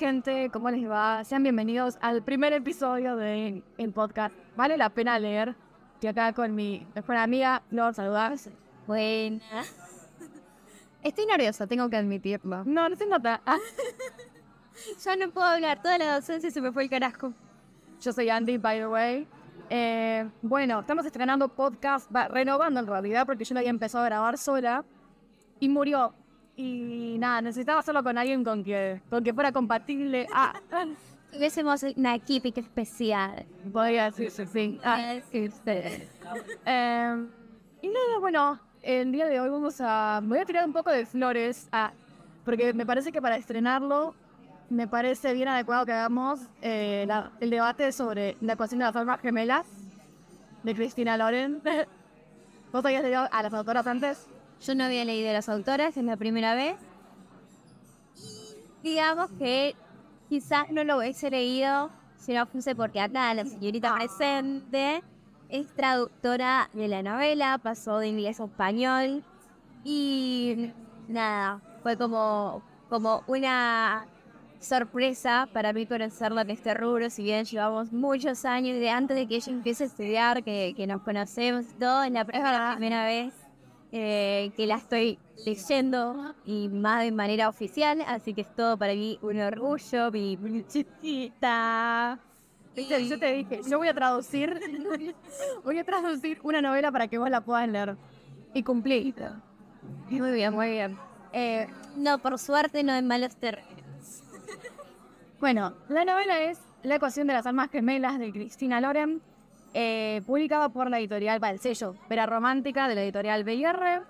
gente, ¿cómo les va? Sean bienvenidos al primer episodio de el podcast. Vale la pena leer. Estoy acá con mi mejor amiga, Flor, saludás. Buena. Estoy nerviosa, tengo que admitirlo. No, no se nota. Ah, Ya no puedo hablar, toda la docencia se me fue el carajo. Yo soy Andy, by the way. Eh, bueno, estamos estrenando podcast, va, renovando en realidad, porque yo lo había empezado a grabar sola y murió. Y nada, necesitaba hacerlo con alguien con que, con que fuera compatible. Ah, Tuviésemos una química especial. podría decirse, sí. Ah, Eh, y nada, bueno, el día de hoy vamos a. Voy a tirar un poco de flores, ah, porque me parece que para estrenarlo, me parece bien adecuado que hagamos eh, la- el debate sobre la ecuación de las almas gemelas de Cristina Loren. ¿Vos habías leído a las autoras antes? Yo no había leído las autoras, es la primera vez. Y digamos que quizás no lo hubiese leído si no fuese porque acá la señorita presente es traductora de la novela, pasó de inglés a español. Y nada, fue como, como una sorpresa para mí conocerla en este rubro, si bien llevamos muchos años de antes de que ella empiece a estudiar, que, que nos conocemos todo, es la primera vez eh, que la estoy leyendo y más de manera oficial, así que es todo para mí un orgullo, mi. Viste, Yo te dije, yo voy a traducir, voy a traducir una novela para que vos la puedas leer. Y cumplí. Muy bien, muy bien. Eh, no, por suerte no en malos terrenos. Bueno, la novela es La ecuación de las almas gemelas de Cristina Loren, eh, publicada por la editorial, va, el sello Vera Romántica de la editorial BR.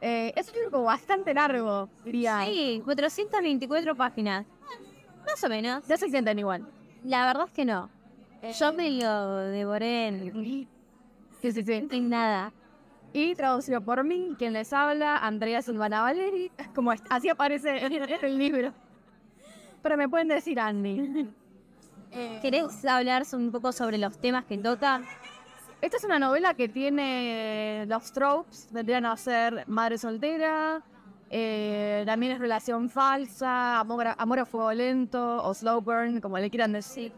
Eh, es un libro bastante largo, diría. Sí, 424 páginas. Más o menos. Ya se sienten igual. La verdad es que no. Yo me lo devoré en, Sí, sí, sí. en nada. Y traducido por mí, quien les habla, Andrea Silvana Valeri, como así aparece en el libro. Pero me pueden decir Andy. ¿Querés hablar un poco sobre los temas que toca? Esta es una novela que tiene los tropes, vendrían a ser madre soltera, eh, también es relación falsa, amor a, amor a fuego lento o slow burn, como le quieran decir.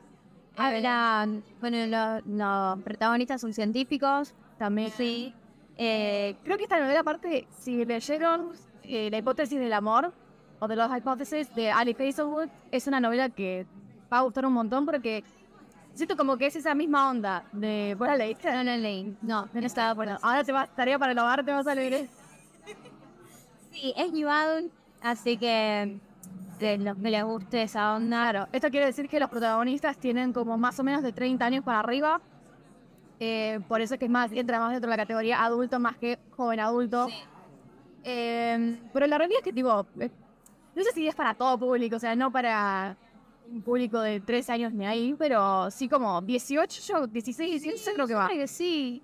Hablan, bueno, lo- los protagonistas son científicos, También sí. Eh, Creo que esta novela, aparte, si leyeron eh, La hipótesis del amor o de los hipótesis de Alice Hazelwood, es una novela que va a gustar un montón porque siento como que es esa misma onda de... ¿Vos la leíste? no la leí. No, no estaba por Bueno, ahora te va, tarea para hogar, te vas a leer. Sí, es New Adult, así que de los que les guste esa onda. Claro, esto quiere decir que los protagonistas tienen como más o menos de 30 años para arriba. Eh, por eso es que es más, entra más dentro de la categoría adulto más que joven adulto. Eh, pero la realidad es que, tipo, eh, no sé si es para todo público, o sea, no para un público de 13 años ni ahí, pero sí como 18, yo 16, 17 creo que va. Que sí.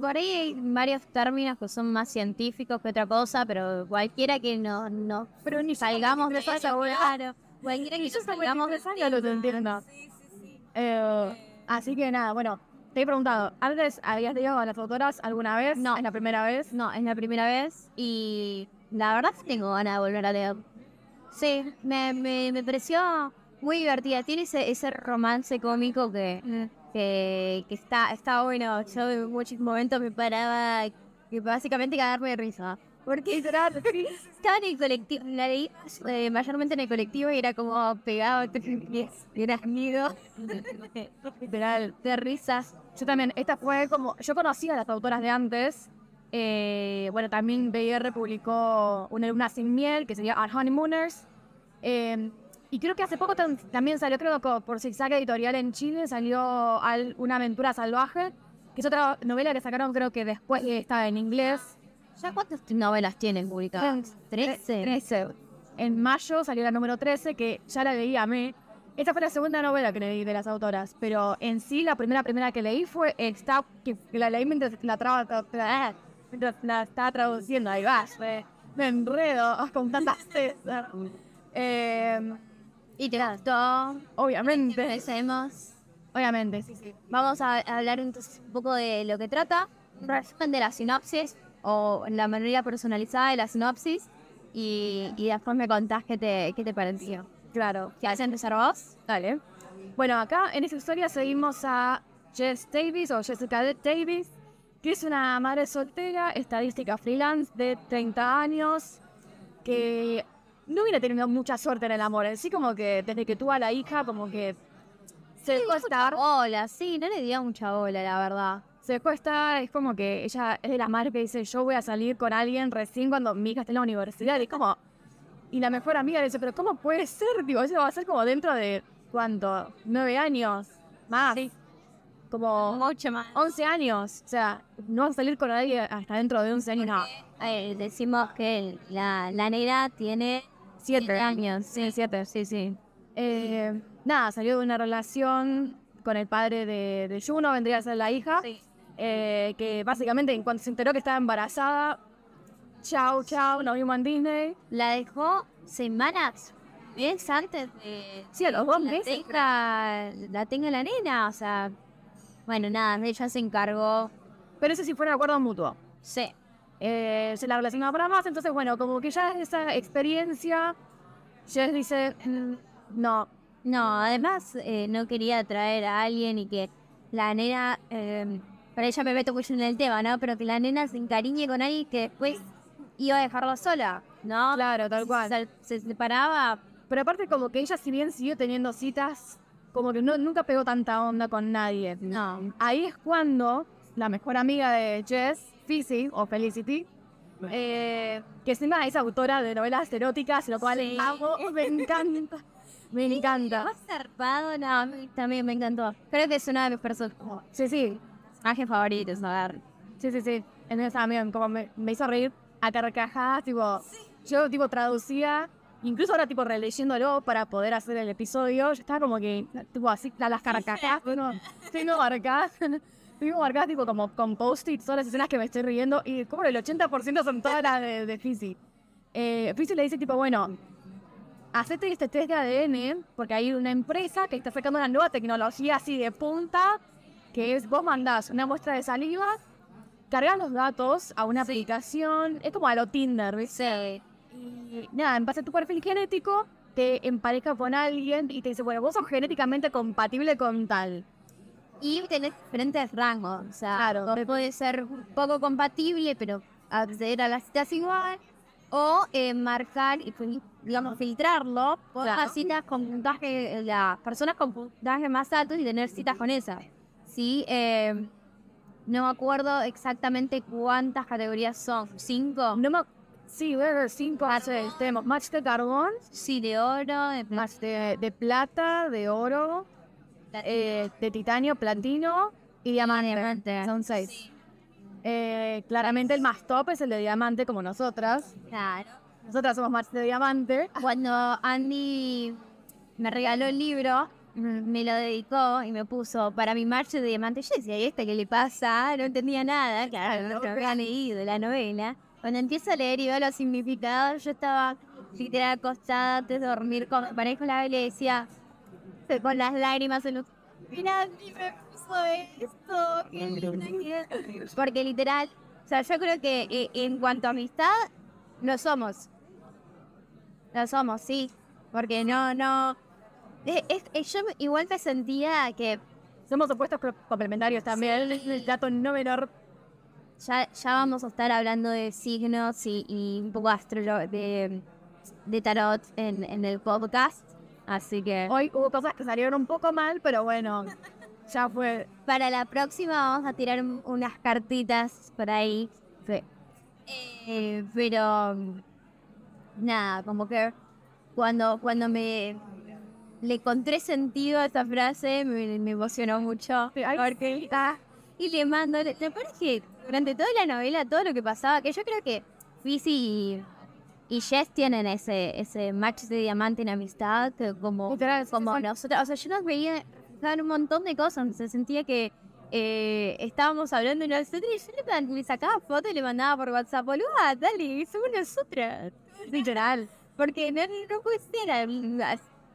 Por ahí hay varios términos que son más científicos que otra cosa, pero cualquiera que no, no Pero ni salgamos de esa esa claro. Cualquiera que yo salgamos de años lo entiendo. Eh, así que nada, bueno, te he preguntado, ¿antes habías leído a las autoras alguna vez? No. ¿Es la primera vez? No, es la primera vez y la verdad tengo ganas de volver a leer. Sí, me, me, me pareció muy divertida. Tiene ese, ese romance cómico que, que, está, está bueno. Yo en muchos momentos me paraba que básicamente cagarme de risa. Porque estaba en el colectivo, la leí eh, mayormente en el colectivo y era como pegado era nido Literal. de risas. Yo también, esta fue como, yo conocía a las autoras de antes. eh, bueno, también BR publicó Una luna sin miel, que sería Our Honeymooners. eh, y creo que hace poco tam- también salió, creo que por Zigzag Editorial en Chile, salió al- Una aventura salvaje, que es otra novela que sacaron creo que después que estaba en inglés. ¿Ya cuántas novelas tienen publicadas? ¿Trece? 13. En mayo salió la número 13, que ya la leí a mí. Esta fue la segunda novela que leí de las autoras, pero en sí la primera primera que leí fue esta, que, la leí mientras la, traba- tra- tra- mientras la estaba traduciendo. Ahí va, me, me enredo con tantas César. Eh, ¿Y te gustó? obviamente, Empecemos. obviamente, sí, sí. Vamos a hablar entonces un poco de lo que trata. Un resumen de la sinopsis o la manera personalizada de la sinopsis. Y, y después me contás qué te, qué te pareció. Claro. ¿Quieres empezar vos? Dale. Bueno, acá en esta historia seguimos a Jess Davis o Jessica Davis, que es una madre soltera, estadística freelance de 30 años, que no hubiera tenido mucha suerte en el amor. Así como que desde que tuvo a la hija, como que se dejó estar. Hola, sí, no le dio mucha bola, la verdad. Se dejó estar, es como que ella es de las madres que dice, yo voy a salir con alguien recién cuando mi hija esté en la universidad. Y como... Y la mejor amiga le dice, pero ¿cómo puede ser? Digo, eso va a ser como dentro de, ¿cuánto? ¿Nueve años? Más. Sí. Como Mucho más. 11 años. O sea, no vas a salir con nadie hasta dentro de 11 años. No, Eh, decimos que la, la negra tiene 7 años. Sí, siete, sí, sí. Eh, nada, salió de una relación con el padre de, de Juno, vendría a ser la hija. eh, que básicamente en cuanto se enteró que estaba embarazada, chau, chau, nos vimos en Disney. La dejó semanas meses antes de Sí, a los dos la meses. tenga, la tenga la nena. O sea, bueno, nada, ella se encargó. Pero ese sí fue un acuerdo mutuo. Sí. Eh, se la relacionaba para más, entonces bueno, como que ya esa experiencia, Jess dice, "Mm, no, No, además eh, no quería traer a alguien y que la nena, eh, para ella me meto mucho en el tema, ¿no? Pero que la nena se encariñe con alguien que después iba a dejarla sola, ¿no? claro, tal cual. Se, se separaba. Pero aparte como que ella si bien siguió teniendo citas, como que no, nunca pegó tanta onda con nadie. No. Ahí es cuando la mejor amiga de Jess, Fizzy o Felicity, eh, que encima es autora de novelas eróticas, lo cual Sí. amo, me encanta, me encanta. Más zarpado, no, también me encantó. Creo que es una de mis perso- Sí, sí, personajes favoritos, a ver. sí, sí, sí. En esa también, como me, me hizo reír a carcajadas, tipo, yo tipo traducía, incluso ahora tipo releyéndolo para poder hacer el episodio, yo estaba como que, tipo así, a las carcajadas, bueno, tengo marcadas, tengo marcadas tipo como con post-its todas las escenas que me estoy riendo y como el 80% son todas las de, de Fizzy. Eh, Fizzy le dice tipo, bueno, hacete este test de ADN porque hay una empresa que está sacando una nueva tecnología así de punta, que es vos mandás una muestra de saliva, cargas los datos a una aplicación, es como a lo Tinder, ¿viste? Sí. Y nada, en base a tu perfil genético, te empareja con alguien y te dice, bueno, vos sos genéticamente compatible con tal. Y tenés diferentes rangos. O sea, Claro. puede ser poco compatible, pero acceder a las citas igual. O eh, marcar y, digamos, filtrarlo por Claro. las citas con puntaje, eh, las personas con puntaje más altos y tener citas con esas. Sí, eh, no me acuerdo exactamente cuántas categorías son. ¿Cinco? No me... Sí, ver cinco. Ah, tenemos match de carbón, Sí, de oro, de plata. match de, de plata, de oro, eh, de titanio, platino y diamante. Son seis. Eh, claramente el más top es el de diamante, como nosotras. Claro. Nosotras somos match de diamante. Cuando Andy me regaló el libro, me lo dedicó y me puso para mi marcha de diamante. Yo decía, ¿y esta qué le pasa? No entendía nada, claro, no había leído la novela. Cuando empiezo a leer y veo los significados, yo estaba literal acostada antes de dormir con mi pareja y le decía, con las lágrimas en los... Mira, me puso esto, qué linda que es". Porque literal, o sea, yo creo que eh, en cuanto a amistad, lo somos. Lo somos, sí. Porque no, no. Es, es- es- yo igual me sentía que Somos opuestos co- complementarios también. El dato no menor. ya, ya vamos a estar hablando de signos y, y un poco astrolo de, de tarot en, en el podcast. Así que Hoy hubo cosas que salieron un poco mal, pero bueno, ya fue. para la próxima vamos a tirar un- unas cartitas por ahí. Sí. Eh, pero nada, como que cuando, cuando me le encontré sentido a esta frase me, me emocionó mucho. Sí, porque está y le mando, ¿te acuerdas que durante toda la novela todo lo que pasaba, que yo creo que Fizzy y, y Jess tienen ese, ese match de diamante en amistad, que como, Literal, como nosotros, o sea, yo nos veía reflejar un montón de cosas, se sentía que eh, estábamos hablando nosotros, y yo le, le sacaba fotos y le mandaba por WhatsApp, boluda, dale, somos nosotras. Literal. Porque no, no puede ser.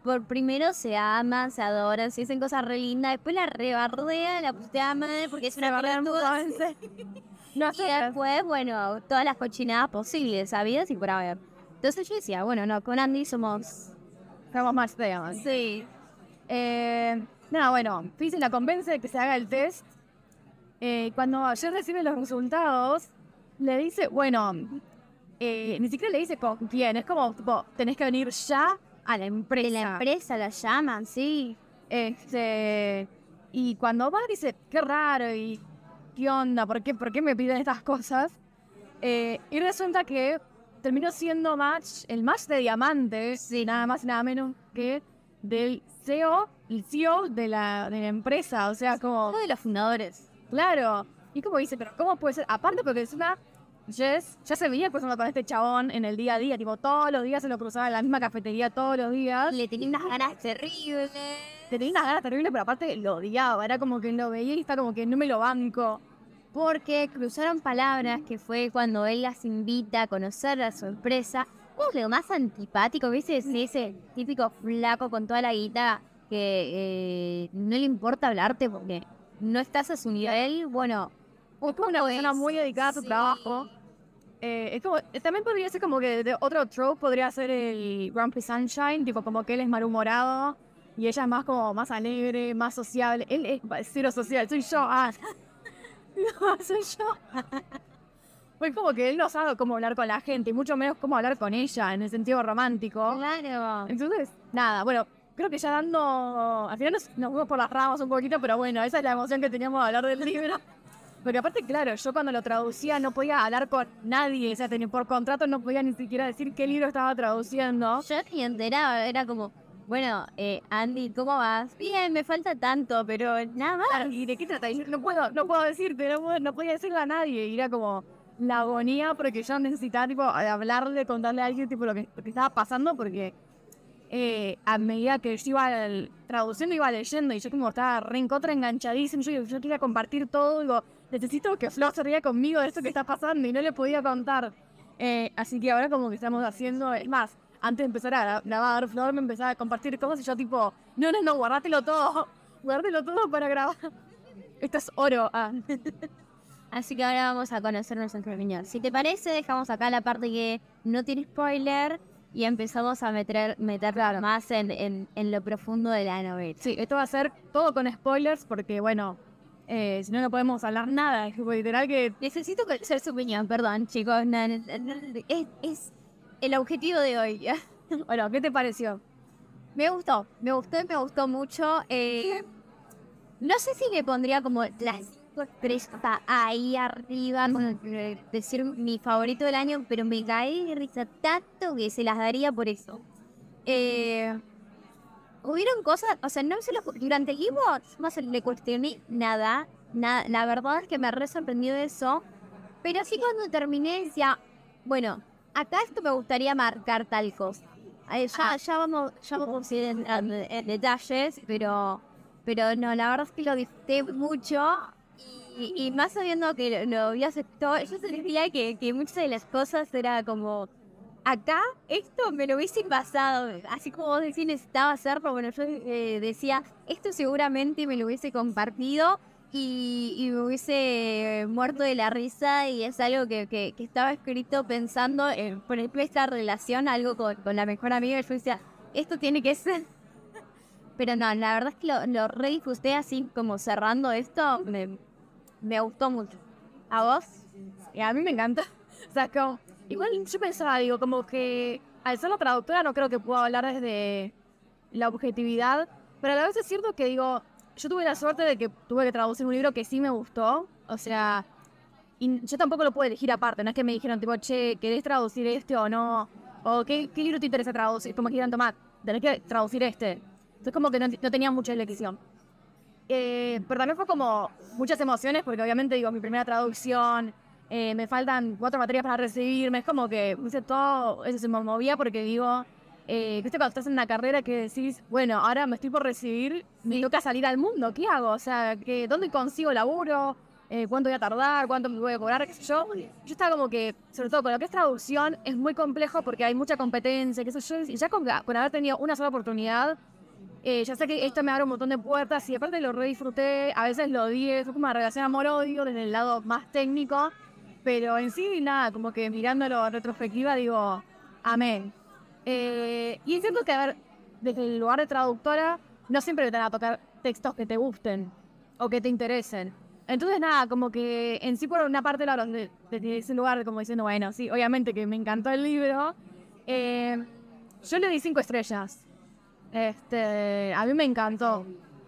Por primero se aman, se adoran, se dicen cosas re lindas, después la rebardea, la putea madre porque es una pelotuda. No Y después, bueno, todas las cochinadas posibles, sabidas y por haber. Entonces yo decía, bueno, no, con Andy somos Somos más feas. Sí. Eh, nada, bueno, Fizzy la convence de que se haga el test. Eh, cuando ayer recibe los resultados, le dice, bueno, eh, ni siquiera le dice con quién, es como, tipo, tenés que venir ya a la empresa. De la empresa la llaman, sí. Este, y cuando va dice, qué raro y qué onda, ¿por qué, por qué me piden estas cosas? Eh, y resulta que terminó siendo match, el match de diamante, nada más y nada menos que del CEO, el CEO de la, de la empresa, o sea, como... Uno de los fundadores. Claro. Y como dice, pero ¿cómo puede ser? Aparte porque es una... Jess ya se veía cruzando con este chabón en el día a día, tipo, todos los días se lo cruzaba en la misma cafetería todos los días. Le tenía unas ganas terribles. Tenía unas ganas terribles, pero aparte lo odiaba, era como que lo veía y está como que no me lo banco. Porque cruzaron palabras que fue cuando él las invita a conocer a su empresa. Es lo más antipático, ¿viste? Es ese típico flaco con toda la guita que eh, no le importa hablarte porque no estás a su nivel. Bueno, Es como una ¿Cómo persona muy dedicada a su Sí. trabajo. Eh, es como, eh, también podría ser como que de otro trope podría ser el Grumpy Sunshine, tipo como que él es malhumorado y ella es más como más alegre, más sociable. Él es cero social, soy yo. Ah. No, soy yo. Pues como que él no sabe cómo hablar con la gente y mucho menos cómo hablar con ella en el sentido romántico. claro. Entonces, nada, bueno, creo que ya dando. Al final nos, nos fuimos por las ramas un poquito, pero bueno, esa es la emoción que teníamos de hablar del libro. Porque aparte, claro, yo cuando lo traducía no podía hablar con nadie, o sea, por contrato no podía ni siquiera decir qué libro estaba traduciendo. Yo ni enteraba, era como, bueno, eh, Andy, ¿cómo vas? Bien, me falta tanto, pero nada más. ¿Y de qué trata? Yo no puedo, no puedo decirte, no, puedo- no podía decirle a nadie. Y era como la agonía porque yo necesitaba, tipo, hablarle, contarle a alguien, tipo, lo que, lo que estaba pasando, porque eh, a medida que yo iba el- traduciendo, iba leyendo, y yo como estaba re en contra, enganchadísimo, yo, yo quería compartir todo, digo, necesito que Flo se ría conmigo de esto que está pasando, y no le podía contar. Eh, así que ahora como que estamos haciendo, es más, antes de empezar a gra- grabar, Flor me empezaba a compartir cosas y yo tipo, no, no, no, guardátelo todo, guardátelo todo para grabar. Esto es oro. Ah. Así que ahora vamos a conocer nuestra opinión. Si te parece, dejamos acá la parte que no tiene spoiler y empezamos a meter, meter más en, en, en lo profundo de la novela. Sí, esto va a ser todo con spoilers porque, bueno, eh, si no, no podemos hablar nada. Es literal que Necesito conocer su opinión, perdón, chicos. no, no, no, es, es el objetivo de hoy. Bueno, ¿qué te pareció? Me gustó, me gustó y me gustó mucho. eh, no sé si le pondría como las cinco estrellas ahí arriba, decir mi favorito del año, pero me caí de risa tanto que se las daría por eso. Eh, hubieron cosas, o sea, no se lo, durante el libro no se le cuestioné nada, nada, la verdad es que me re sorprendió eso, pero sí cuando terminé decía, bueno, acá esto me gustaría marcar tal cosa. Eh, ya, ya vamos, ya vamos a ir en, en- en detalles, pero, pero no, la verdad es que lo disfruté mucho y, y más sabiendo que lo, lo había aceptado, yo sentía que, que muchas de las cosas era como, acá esto me lo hubiese pasado, así como vos decís necesitaba hacerlo, bueno, yo eh, decía, esto seguramente me lo hubiese compartido y, me hubiese muerto de la risa y es algo que, que- estaba escrito pensando en, por ejemplo, esta relación, algo con, con la mejor amiga, y yo decía, esto tiene que ser... Pero no, la verdad es que lo, lo así como cerrando esto, me, gustó mucho. ¿A vos? Y a mí me encanta. O sea, como, igual yo pensaba, digo, como que al ser la traductora no creo que pueda hablar desde la objetividad, pero a la vez es cierto que digo, yo tuve la suerte de que tuve que traducir un libro que sí me gustó, o sea, yo tampoco lo puedo elegir aparte, no es que me dijeron tipo, che, ¿querés traducir este o no? O ¿qué, qué libro te interesa traducir? Como que dijeron, tomá, tenés que traducir este. Entonces como que no, no tenía mucha elección. Eh, pero también fue como muchas emociones, porque obviamente digo, mi primera traducción, eh, me faltan cuatro materias para recibirme, es como que todo, eso se me movía porque digo, eh, viste cuando estás en una carrera que decís, bueno, ahora me estoy por recibir, me toca salir al mundo, ¿qué hago? O sea, que, ¿dónde consigo laburo? Eh, ¿Cuánto voy a tardar? ¿Cuánto me voy a cobrar? ¿Qué sé yo? Yo estaba como que, sobre todo con lo que es traducción, es muy complejo porque hay mucha competencia, qué sé yo, y ya con, con haber tenido una sola oportunidad, eh, ya sé que esto me abre un montón de puertas y aparte lo re disfruté, a veces lo odié, fue como una relación amor-odio desde el lado más técnico, pero en sí nada, como que mirándolo en retrospectiva digo, amén. Eh, y es cierto que, a ver, desde el lugar de traductora, no siempre te van a tocar textos que te gusten o que te interesen. Entonces, nada, como que en sí por una parte lo de, desde ese lugar, como diciendo, bueno, sí, obviamente que me encantó el libro. eh, yo le di cinco estrellas. Este, a mí me encantó.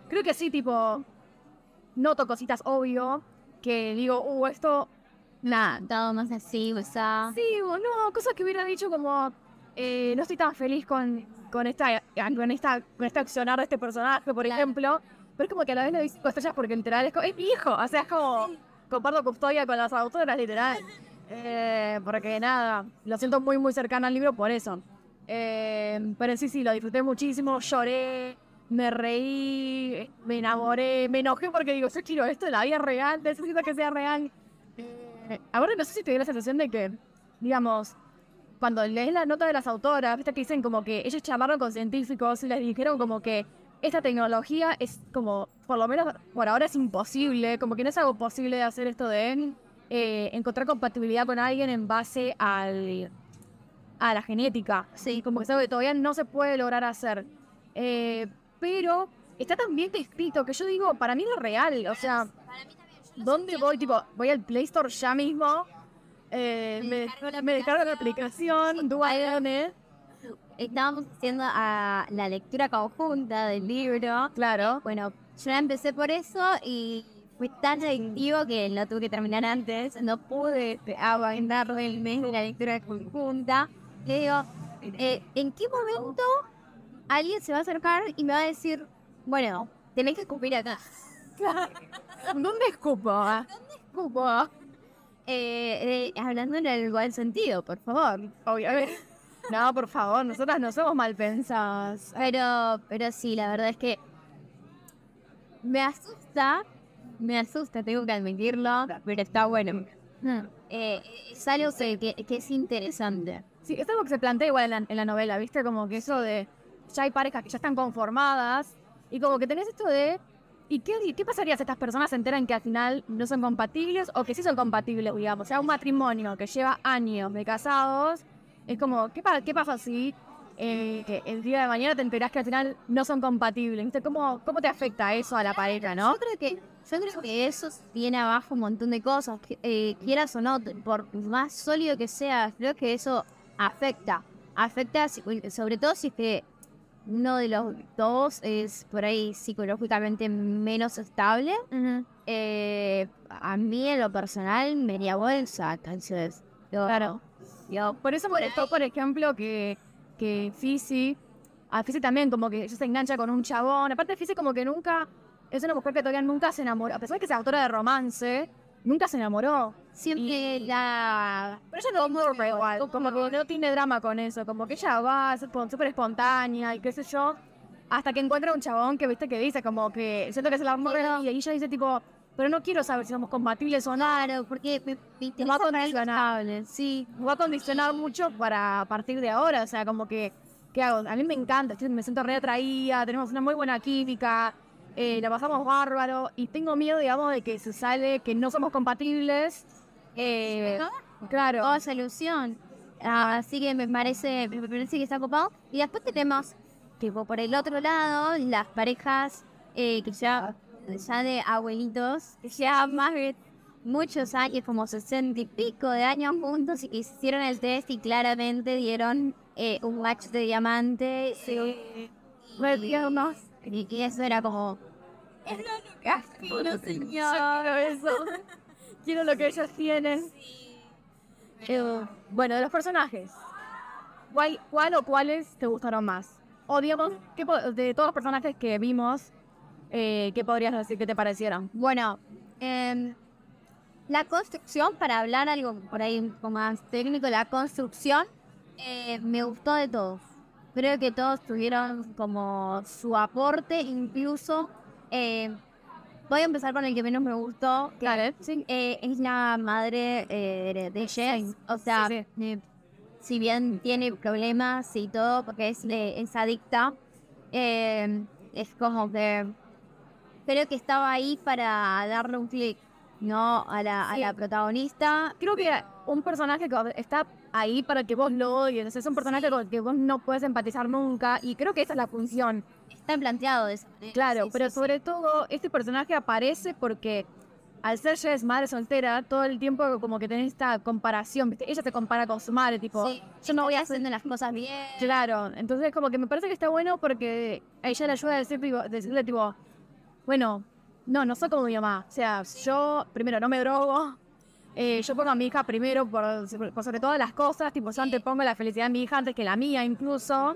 Creo que sí, tipo, noto cositas obvio que digo, uh, esto, nada, Todo más así, o sea. Sí, no, cosas que hubiera dicho como eh, no estoy tan feliz con, con esta con esta con este accionar de este personaje, por ejemplo. Pero es como que a la vez le doy cinco estrellas porque literal es, como, es mi hijo. O sea, es como comparto custodia con las autoras, literal. Eh, porque nada, lo siento muy muy cercano al libro por eso. Eh, pero sí, sí, lo disfruté muchísimo, lloré, me reí, me enamoré, me enojé porque digo, yo quiero esto de la vida real, necesito que sea real. Eh, ahora no sé si te dio la sensación de que, digamos, cuando lees la nota de las autoras, viste que dicen como que ellos llamaron con científicos y les dijeron como que esta tecnología es como, por lo menos por ahora es imposible, como que no es algo posible de hacer esto de eh, encontrar compatibilidad con alguien en base al, a la genética. Sí, como que es algo que todavía no se puede lograr hacer. Eh, pero está tan bien descrito que yo digo, para mí es real, o sea, ¿dónde voy? Tipo, voy al Play Store ya mismo. Eh, me, descargo la me descargo la aplicación, Dualone, Estábamos haciendo a la lectura conjunta del libro. claro. Bueno, yo la empecé por eso y fue tan adictivo que lo tuve que terminar antes. No pude este, aguantar el mes de la lectura conjunta. Le digo, eh, ¿en qué momento alguien se va a acercar y me va a decir, bueno, tenés que escupir acá? ¿Dónde escupo? ah? Escupo. Eh, eh, hablando en el buen sentido, por favor. Obviamente. No, por favor, nosotras no somos mal pensadas. Pero, pero sí, la verdad es que me asusta, me asusta, tengo que admitirlo, pero está bueno. Eh, es algo que, que- que es interesante. Sí, es algo que se plantea igual en la, en la novela, ¿viste? Como que eso de. Ya hay parejas que ya están conformadas. Y como que tenés esto de. ¿Y qué, pasaría si estas personas se enteran que al final no son compatibles o que sí son compatibles, digamos? O sea, un matrimonio que lleva años de casados. Es como, ¿qué, pa- qué pasa si eh, que el día de mañana te enterás que al final no son compatibles? ¿Viste? ¿Cómo, ¿Cómo te afecta eso a la pareja, no? Yo creo que, yo creo que eso tiene abajo un montón de cosas, eh, quieras o no, por más sólido que sea, creo que eso afecta. Afecta sobre todo si es que uno de los dos es por ahí psicológicamente menos estable. Eh, a mí en lo personal me haría bolsa, entonces. yo- Claro. yo- Por eso me gustó, por ejemplo, que, que Fizzy, a Fizzy también como que ella se engancha con un chabón. Aparte Fizzy como que nunca, es una mujer que todavía nunca se enamoró. A pesar de que es autora de romance, nunca se enamoró. Siempre la Pero ella no tiene igual, como que no tiene drama con eso. Como que ella va, súper espontánea y qué sé yo. Hasta que encuentra un chabón que, viste, que dice como que siento que de la vida. Y ella dice tipo, pero no quiero saber si somos compatibles o no. Claro, porque me, me va a condicionar. sí. me va a condicionar mucho para partir de ahora. O sea, como que, ¿qué hago? A mí me encanta, me siento re atraída, tenemos una muy buena química, eh, la pasamos bárbaro y tengo miedo, digamos, de que se sale que no somos compatibles. Eh, claro. Toda esa ilusión. Ah, Así que me parece, me parece que está copado. Y después tenemos, tipo, por el otro lado, las parejas eh, que ya, ya de abuelitos, que ya más de muchos años, como sesenta y pico de años juntos, y que hicieron el test y claramente dieron eh, un match de diamante. Sí. Y, y eso era como... Quiero eso. Quiero lo que ellos tienen. Eh, bueno, de los personajes. ¿Cuál, ¿Cuál o cuáles te gustaron más? O digamos, ¿qué de todos los personajes que vimos, eh, ¿qué podrías decir que te parecieron? Bueno, em, la construcción, para hablar algo por ahí un poco más técnico, la construcción eh, me gustó de todos. Creo que todos tuvieron como su aporte, incluso eh, voy a empezar con el que menos me gustó, que Dale, sí. eh, es la madre eh, de Jess. O sea, Sí, eh, si bien tiene problemas y todo, porque es, eh, es adicta, eh, es como que creo que estaba ahí para darle un clic, ¿no? A la, a Sí. la protagonista. Creo que un personaje que está ahí para que vos lo odies. Es un personaje con el que vos no puedes empatizar nunca y creo que esa es la función. Está planteado de esa manera. Claro, Sí, pero sí, sí. sobre todo este personaje aparece porque al ser Jess madre soltera, todo el tiempo como que tenés esta comparación, ¿viste? Ella se compara con su madre, tipo, Sí, yo no voy haciendo las cosas bien. Claro, entonces como que me parece que está bueno porque ella le ayuda a decir, tipo, decirle tipo, bueno, no, no soy como mi mamá. O sea, yo primero no me drogo, eh, yo pongo a mi hija primero por, por sobre todas las cosas, tipo, yo antepongo la felicidad de mi hija antes que la mía incluso.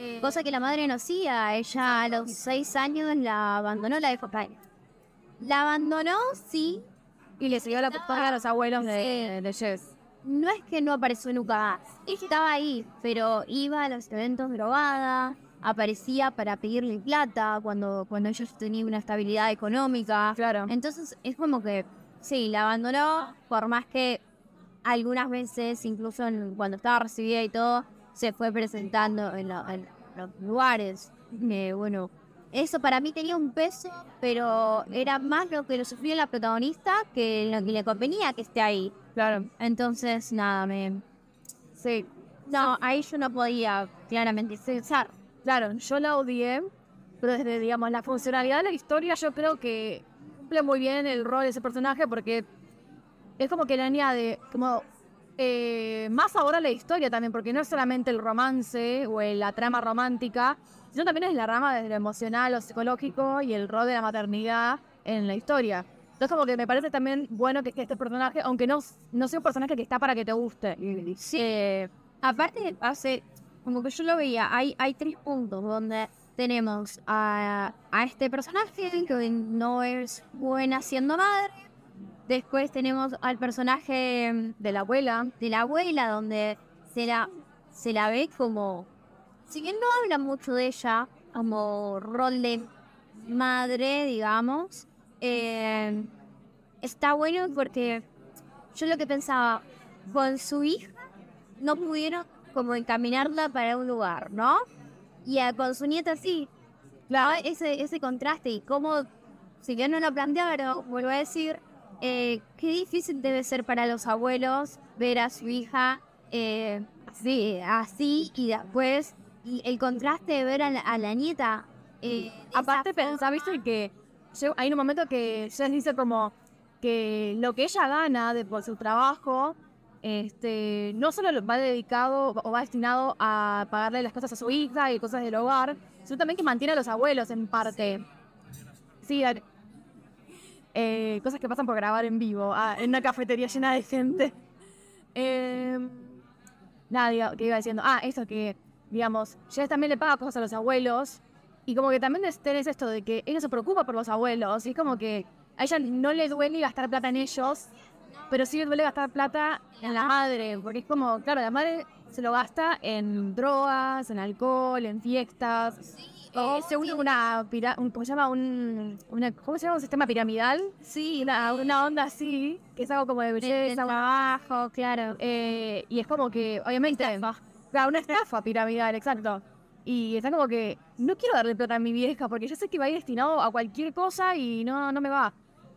Eh, Cosa que la madre no hacía. Ella a los seis años la abandonó, la dejó caer. La abandonó, sí. y le siguió la puta a los abuelos de, de Jess. No es que no apareció nunca más. Estaba ahí, pero iba a los eventos drogada. Aparecía para pedirle plata cuando, cuando ellos tenían una estabilidad económica. Claro. Entonces es como que, sí, la abandonó, por más que algunas veces, incluso en- cuando estaba recibida y todo, se fue presentando en, la- en los lugares. Eh, bueno, eso para mí tenía un peso, pero era más lo que lo sufría la protagonista que lo que le convenía que esté ahí. Claro, Entonces, nada, me... sí. No, ahí yo no podía claramente cesar. Claro, yo la odié, pero desde, digamos, la funcionalidad de la historia yo creo que cumple muy bien el rol de ese personaje porque es como que le añade como eh, más ahora la historia también, porque no es solamente el romance o el- la trama romántica, sino también es la rama desde lo emocional o psicológico y el rol de la maternidad en la historia. Entonces como que me parece también bueno que esté este personaje, aunque no, no sea un personaje que está para que te guste. Sí. Eh, Aparte, hace, como que yo lo veía, hay, hay tres puntos donde tenemos a, a este personaje que no es buena siendo madre. Después tenemos al personaje de la abuela, de la abuela, donde se la, se la ve como, si bien no habla mucho de ella, como rol de madre, digamos, eh, está bueno porque yo lo que pensaba, con su hija no pudieron como encaminarla para un lugar, ¿no? Y con su nieta sí. Claro, ese, ese contraste y cómo, si bien no lo plantearon, vuelvo a decir, eh, qué difícil debe ser para los abuelos ver a su hija eh, así, así y después y el contraste de ver a la, a la nieta. eh, Aparte, pensá, viste que hay un momento que Jess dice como que lo que ella gana de, por su trabajo, este, no solo lo- va dedicado o va destinado a pagarle las cosas a su hija y cosas del hogar, sino también que mantiene a los abueos en parte. Sí, a- eh, cosas que pasan por grabar en vivo, ah, en una cafetería llena de gente. Eh, nada, diga- que iba diciendo, ah, eso que, digamos, Jess también le paga cosas a los abuelos y como que también tenés esto de que ella se preocupa por los abuelos y es como que a ella no le duele gastar plata en ellos, pero sí le duele gastar plata en la madre, porque es como, claro, la madre se lo gasta en drogas, en alcohol, en fiestas. O se une una, pira- un- ¿cómo se llama? Un, una, ¿Cómo se llama? Un sistema piramidal. Sí, una, una onda así, que es algo como de belleza, trabajo, claro. eh, y es como que, obviamente, una estafa piramidal, exacto. Y está como que, no quiero darle plata a mi vieja porque yo sé que va a ir destinado a cualquier cosa y no, no me va.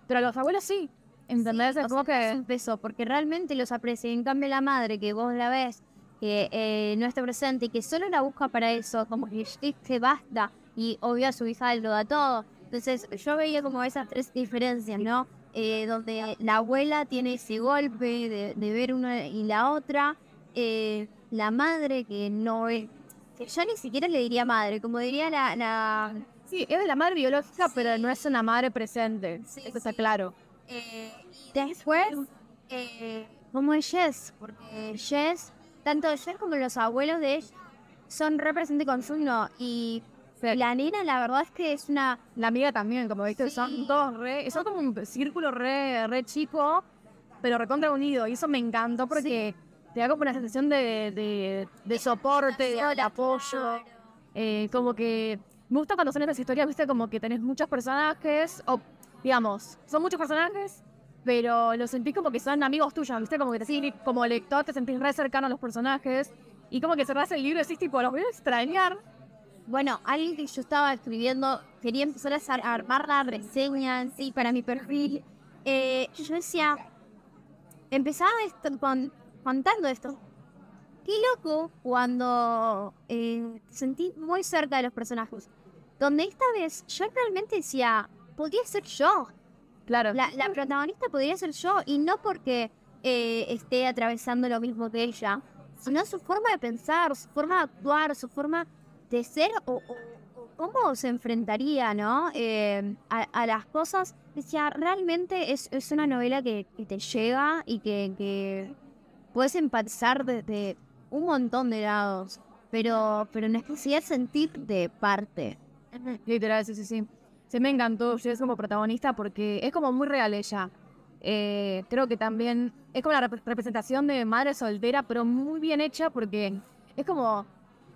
Pero a los abuelos sí, ¿entendés? Sí, es como sea, es que, un peso, porque realmente los aprecia. En cambio, la madre, que vos la ves, que eh, no está presente y que solo la busca para eso, como que que basta. Y obvio a su hija lo da todo. Entonces, yo veía como esas tres diferencias, ¿no? Eh, donde la abuela tiene ese golpe de, de ver una y la otra. eh, la madre que no es. que yo ni siquiera le diría madre, como diría la. la sí, es la madre biológica, pero no es una madre presente. Sí, Eso está sí. claro. Eh, y después, eh, como es Jess, porque Jess, tanto Jess como los abuelos de ella, son represente con Juno. Y la nena, la verdad es que es una. La amiga también, como viste, Sí. son todos re, son como un círculo re, re chico, pero recontra unido. Y eso me encantó porque te da como una sensación de, de, de soporte, de, de apoyo. Eh, como que me gusta cuando son estas historias, viste, como que tenés muchos personajes, o digamos, son muchos personajes, pero los sentís como que son amigos tuyos, viste, como que te sentís, como lector te sentís re cercano a los personajes, y como que cerrás el libro y decís, tipo, los voy a extrañar. Bueno, alguien que yo estaba escribiendo, quería empezar a ar- a armar la reseña sí para mi perfil. Eh, yo decía, empezaba esto con, contando esto qué loco cuando eh, sentí muy cerca de los personajes. Donde esta vez yo realmente decía, podría ser yo. Claro. La, la protagonista podría ser yo y no porque eh, esté atravesando lo mismo que ella, sino su forma de pensar, su forma de actuar, su forma de ser o, cómo se enfrentaría ¿no? Eh, a, a las cosas. Decía, realmente es, es una novela que, que te llega y que, que puedes empatizar desde un montón de lados, pero, pero especial sentirte parte. Literal, sí, sí, sí. Se me encantó Jess como protagonista porque es como muy real ella. Eh, creo que también es como la rep- representación de madre soltera, pero muy bien hecha porque es como,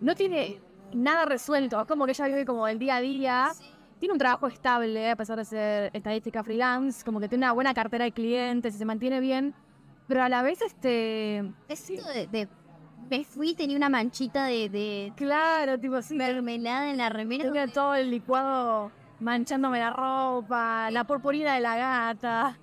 no tiene nada resuelto, es como que ella vive como el día a día, tiene un trabajo estable a pesar de ser estadística freelance, como que tiene una buena cartera de clientes y se mantiene bien, pero a la vez este... Es de, de- me fui, tenía una manchita de, de Claro, tipo así. mermelada en la remera. Tenía todo el licuado manchándome la ropa, la purpurina de la gata.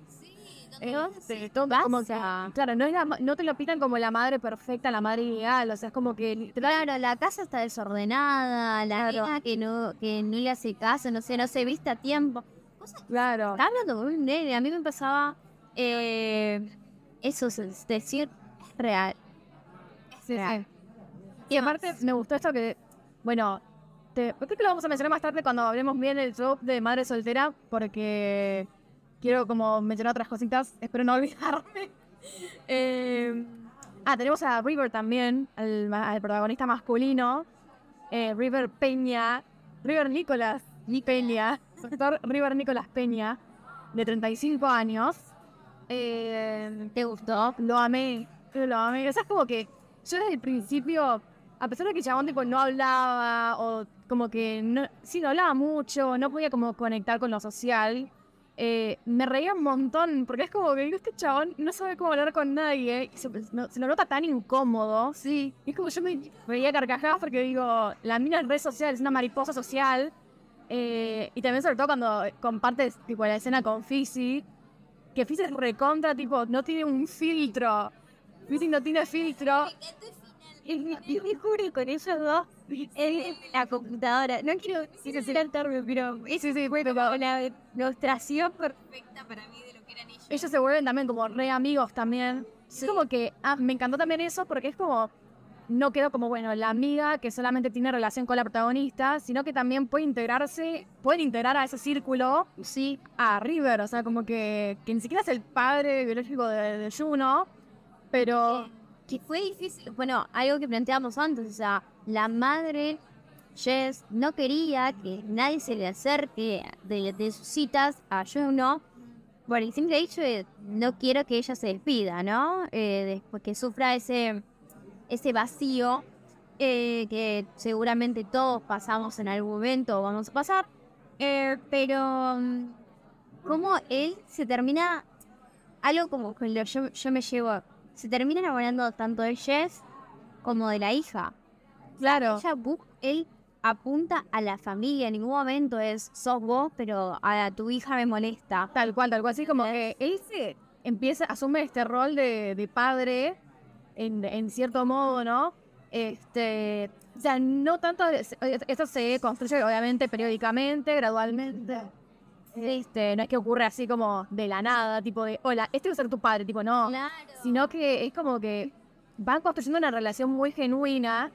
Este, todo como que- claro, no, es la no te lo pitan como la madre perfecta, la madre ideal, o sea, es como que Claro, la casa está desordenada, la Claro. que no, que no le hace caso, no sé, no se viste a tiempo. claro. Está hablando con un nene, a mí me pasaba eh, eso, es decir, es real. Sí, real. sí. Y aparte me gustó esto que, bueno, te, creo que lo vamos a mencionar más tarde cuando hablemos bien del show de madre soltera, porque quiero como mencionar otras cositas, espero no olvidarme. Eh, ah, tenemos a River también, al, protagonista masculino, eh, River Peña, River Nicolás Ni Peña, doctor River Nicolás Peña, de 35 años. Eh, ¿Te gustó? lo amé, lo amé. O sea, es como que yo desde el principio, a pesar de que el chabón tipo no hablaba o como que no, sí, no hablaba mucho, no podía como conectar con lo social, eh, me reía un montón porque es como que digo, este chabón no sabe cómo hablar con nadie y se, no- se lo nota tan incómodo, sí. Y es como yo me reía carcajadas porque digo, la mina es red social, es una mariposa social. eh, y también sobre todo cuando compartes tipo la escena con Fizzy, que Fizzy es recontra, tipo, no tiene un filtro. Fizzy no tiene filtro. Y me juro con ellos dos en la computadora. No quiero decir adelantarme, pero es Sí, sí, fue pero como una ilustración perfecta para mí de lo que eran ellos. ellos se vuelven también como re amigos también. Es como que ah, me encantó también eso porque es como no quedó como bueno la amiga que solamente tiene relación con la protagonista, sino que también puede integrarse, pueden integrar a ese círculo, sí, a River, o sea, como que, que ni siquiera es el padre biológico de, de Juno, pero Que fue difícil. Bueno, algo que planteamos antes, o sea, la madre, Jess, no quería que nadie se le acerque de, sus citas a Juno por el simple hecho de no quiero que ella se despida, ¿no? Eh, después que sufra ese, ese vacío eh, que seguramente todos pasamos en algún momento o vamos a pasar. Eh, pero mm, cómo él se termina, algo como que yo, yo me llevo, se termina enamorando tanto de Jess como de la hija. claro. Ella él apunta a la familia, en ningún momento es sos vos, pero a tu hija me molesta. Tal cual, tal cual. Así como que él se empieza, asume este rol de, de padre, en, en cierto modo, ¿no? Este, o sea, no tanto, esto se construye obviamente periódicamente, gradualmente. Este, no es que ocurre así como de la nada, tipo de, hola, este va a ser tu padre, tipo, no. Claro. Sino que es como que van construyendo una relación muy genuina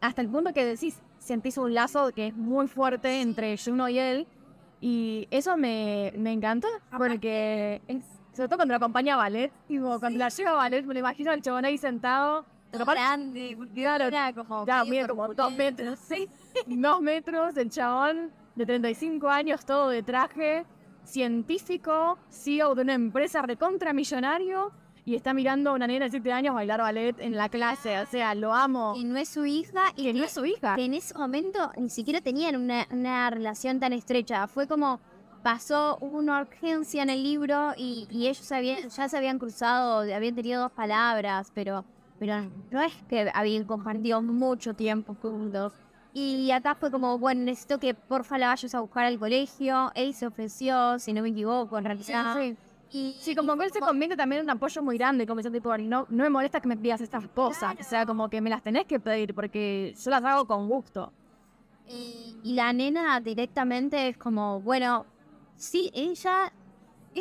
hasta el punto que decís, sentís un lazo que es muy fuerte entre Juno y él. Y eso me, me encanta porque, es- sobre todo cuando la acompaña a ballet, tipo, cuando la lleva a ballet, me lo imagino al chabón ahí sentado. Pero grande, Claro, era como ya, mide como dos metros, sí. dos metros, el chabón de 35 años, todo de traje, científico, CEO de una empresa recontra millonario y está mirando a una nena de 7 años bailar ballet en la clase. O sea, lo amo. que no es su hija y Que no es su hija. que en ese momento ni siquiera tenían una, una relación tan estrecha. Fue como pasó una urgencia en el libro y, y ellos habían, ya se habían cruzado, habían tenido dos palabras, pero, pero no es que habían compartido mucho tiempo juntos. Y acá fue como, bueno, necesito que porfa la vayas a buscar al colegio. Él se ofreció, si no me equivoco, en realidad. Sí. Y, Sí, como que él se convierte también en un apoyo muy grande, como diciendo, tipo, no, no me molesta que me pidas estas cosas, o sea, como que me las tenés que pedir, porque yo las hago con gusto. y- y la nena directamente es como, bueno, sí, ella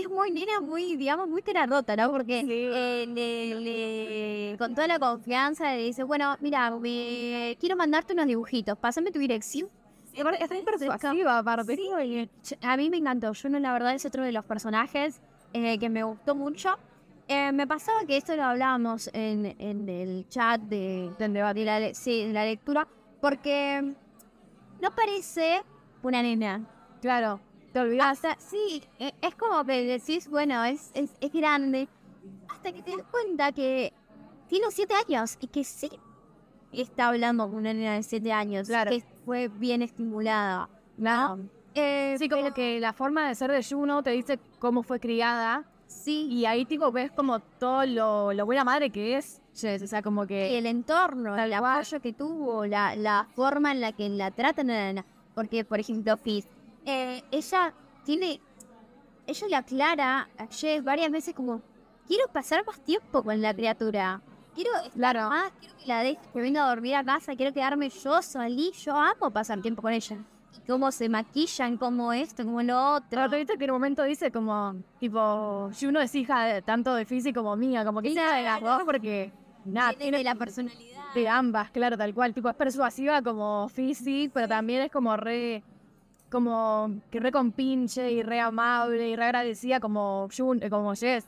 es muy nena, muy, digamos, muy teradota, ¿no? Porque Sí. eh, le- le- con toda la confianza le dice, bueno, mira, me- quiero mandarte unos dibujitos, pásame tu dirección. Y aparte, es muy persuasiva, aparte. Yo- A mí me encantó. Juno, la verdad, es otro de los personajes eh, que me gustó mucho. Eh, me pasaba que esto lo hablábamos en, en el chat de, de la, sí, de la lectura, porque no parece una nena. Claro, te olvidas. Hasta, sí, e- es como que decís, bueno, es, es, es grande, hasta que te das cuenta que tiene siete años y que sí está hablando con una nena de siete años, Claro. que fue bien estimulada. Claro. Eh, Sí, como pero- que la forma de ser de Juno te dice cómo fue criada, Sí, y ahí, tipo, ves como todo lo, lo buena madre que es Jess, o sea, como que... el entorno, el apoyo que tuvo, la, la forma en la que la tratan a la nena. Porque, por ejemplo, Fizz, eh, ella tiene, ella le aclara a Jess varias veces como, quiero pasar más tiempo con la criatura. Quiero estar Claro. más, quiero que la deje, que venga a dormir a casa, quiero quedarme yo solí, yo amo pasar tiempo con ella. Y cómo se maquillan, como esto, como lo otro. Pero te viste que en un momento dice como, tipo, Juno es hija de- tanto de Fizzy como mía, como que hija de las dos porque, nada, Tiene tiene la personalidad. de ambas, claro, tal cual. Tipo, es persuasiva como Fizzy, pero también es como re, como que re compinche y re amable y re agradecida como Jun, eh, como Jess.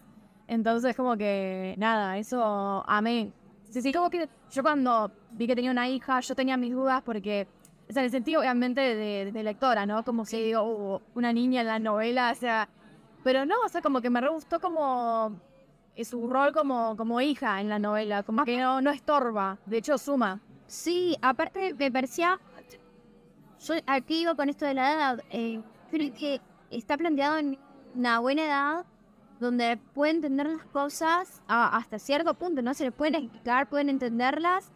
Entonces, como que, nada, eso amé. Sí, sí, como que yo cuando vi que tenía una hija, yo tenía mis dudas porque, o sea, en el sentido obviamente de, de lectora, ¿no? Como si digo, "Uh, una niña en la novela, o sea, pero no, o sea, como que me re gustó como eh, su rol como, como hija en la novela, como que no, no estorba, de hecho suma. Sí, aparte me parecía. Yo aquí iba con esto de la edad. Eh, creo que está planteado en una buena edad donde puede entender las cosas a- hasta cierto punto, ¿no? Se les pueden explicar, pueden entenderlas.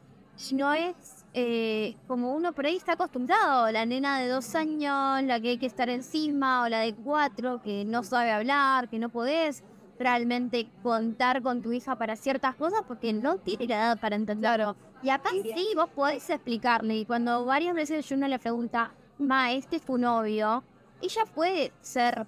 No es eh, como uno por ahí está acostumbrado. La nena de dos años, la que hay que estar encima, o la de cuatro, que no sabe hablar, que no podés realmente contar con tu hija para ciertas cosas porque no tiene la edad para entenderlo. Y acá sí vos podés explicarle. Y cuando varias veces Yuna le pregunta, Ma, este es tu novio, ella puede ser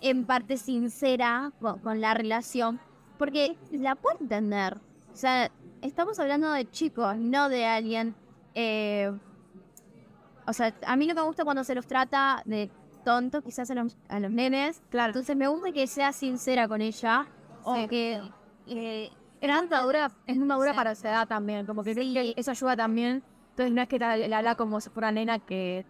en parte sincera con, la relación porque la puede entender. O sea, estamos hablando de chicos, no de alguien. eh, o sea, a mí no me gusta cuando se los trata de tontos, quizás a los, a los nenes. Claro. Entonces me gusta que sea sincera con ella. O Sí. que. eh, Es muy madura, es Sí. para su edad también, como que, Sí. que eso ayuda también. Entonces no es que le habla como si fuera nena que...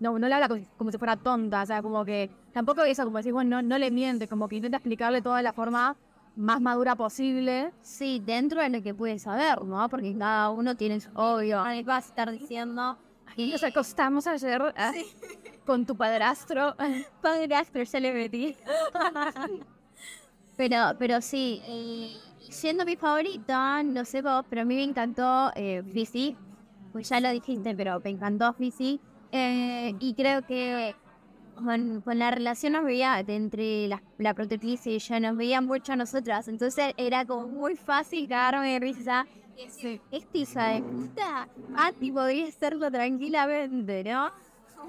No, no le habla como, como si fuera tonta, o sea, como que... Tampoco eso, como decís, bueno, no, no le miente, como que intenta explicarle todo de la forma más madura posible. Sí, dentro de lo que puede saber, ¿no? Porque cada uno tiene su obvio. Ahí vas a estar diciendo. Y nos acostamos ayer ah, con tu padrastro. Padrastro, ya le metí. pero, pero sí, eh, siendo mi favorita, no sé vos, pero a mí me encantó eh. Pues ya lo dijiste, pero me encantó Fizzy. Eh, y creo que con, con la relación nos veía entre la, la protectriz y ella, nos veía mucho a nosotras. Entonces era como muy fácil cagarme de risa. Y decir, Esta hija de puta, podría hacerlo tranquilamente, ¿no?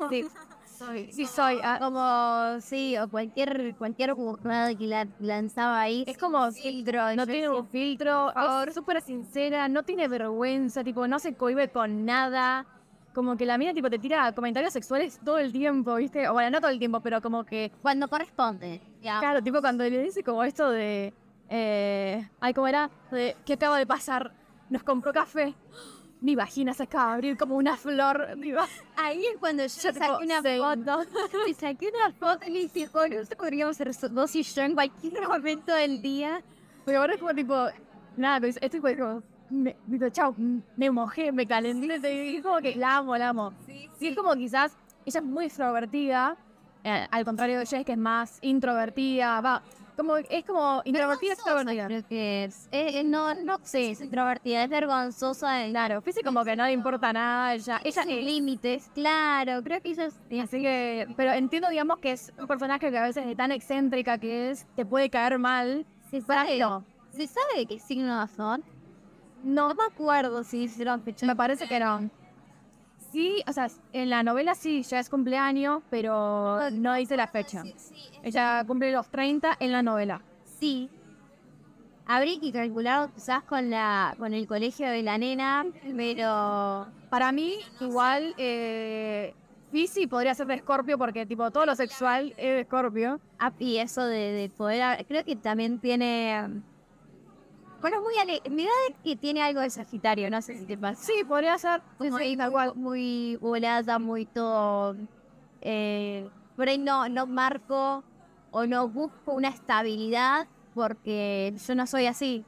Sí, soy, sí soy. ah, Como, sí, o cualquier, cualquier jugada que la lanzaba ahí. Es como filtro. no tiene un filtro, es súper sincera, no tiene vergüenza, tipo, no se cohibe con nada. Como que la mina, tipo, te tira comentarios sexuales todo el tiempo, ¿viste? O bueno, no todo el tiempo, pero como que, Cuando corresponde. ya. claro, tipo, cuando le dice como esto de, eh, ay, ¿cómo era? De, ¿qué acaba de pasar? Nos compró café. Mi vagina se acaba de abrir como una flor. Ahí es cuando yo Yo, saqué una sí. foto. Me saqué una foto y le dije, esto podríamos ser dos y yo en cualquier momento del día. Pero ahora es como tipo, nada, pero estoy como, como, me, digo, chao, me mojé, me calenté, y es como que la amo, la amo. Sí, es como quizás, ella es muy extrovertida, eh, al contrario de Jess, que es más introvertida, va, Como, es como introvertida, extrovertida. Creo que es. Eh, eh, no, no sé, es introvertida, es vergonzosa. Claro, física como que no le importa nada, ella, ella Sus límites, claro, creo que ella es Así que, pero entiendo, digamos, que es un personaje que a veces de tan excéntrica que es, te puede caer mal. ¿Se sabe, no. ¿Se sabe de qué signo son? No, No me acuerdo si hicieron fecha. me parece que no. Sí, o sea, en la novela sí, ya es cumpleaños, pero no dice la fecha. Ella cumple los 30 en la novela. sí. Habría que calcular quizás con la con el colegio de la nena, pero Para mí, igual, eh, Fizzy podría ser de Scorpio porque, tipo, todo lo sexual es de Scorpio. ah, y eso de, de poder, creo que también tiene bueno, muy ale mi edad es que tiene algo de Sagitario, no sé si te pasa. Sí, podría ser. Sí, muy, cual. muy volada, muy todo. Eh, por ahí no, no marco o no busco una estabilidad porque yo no soy así.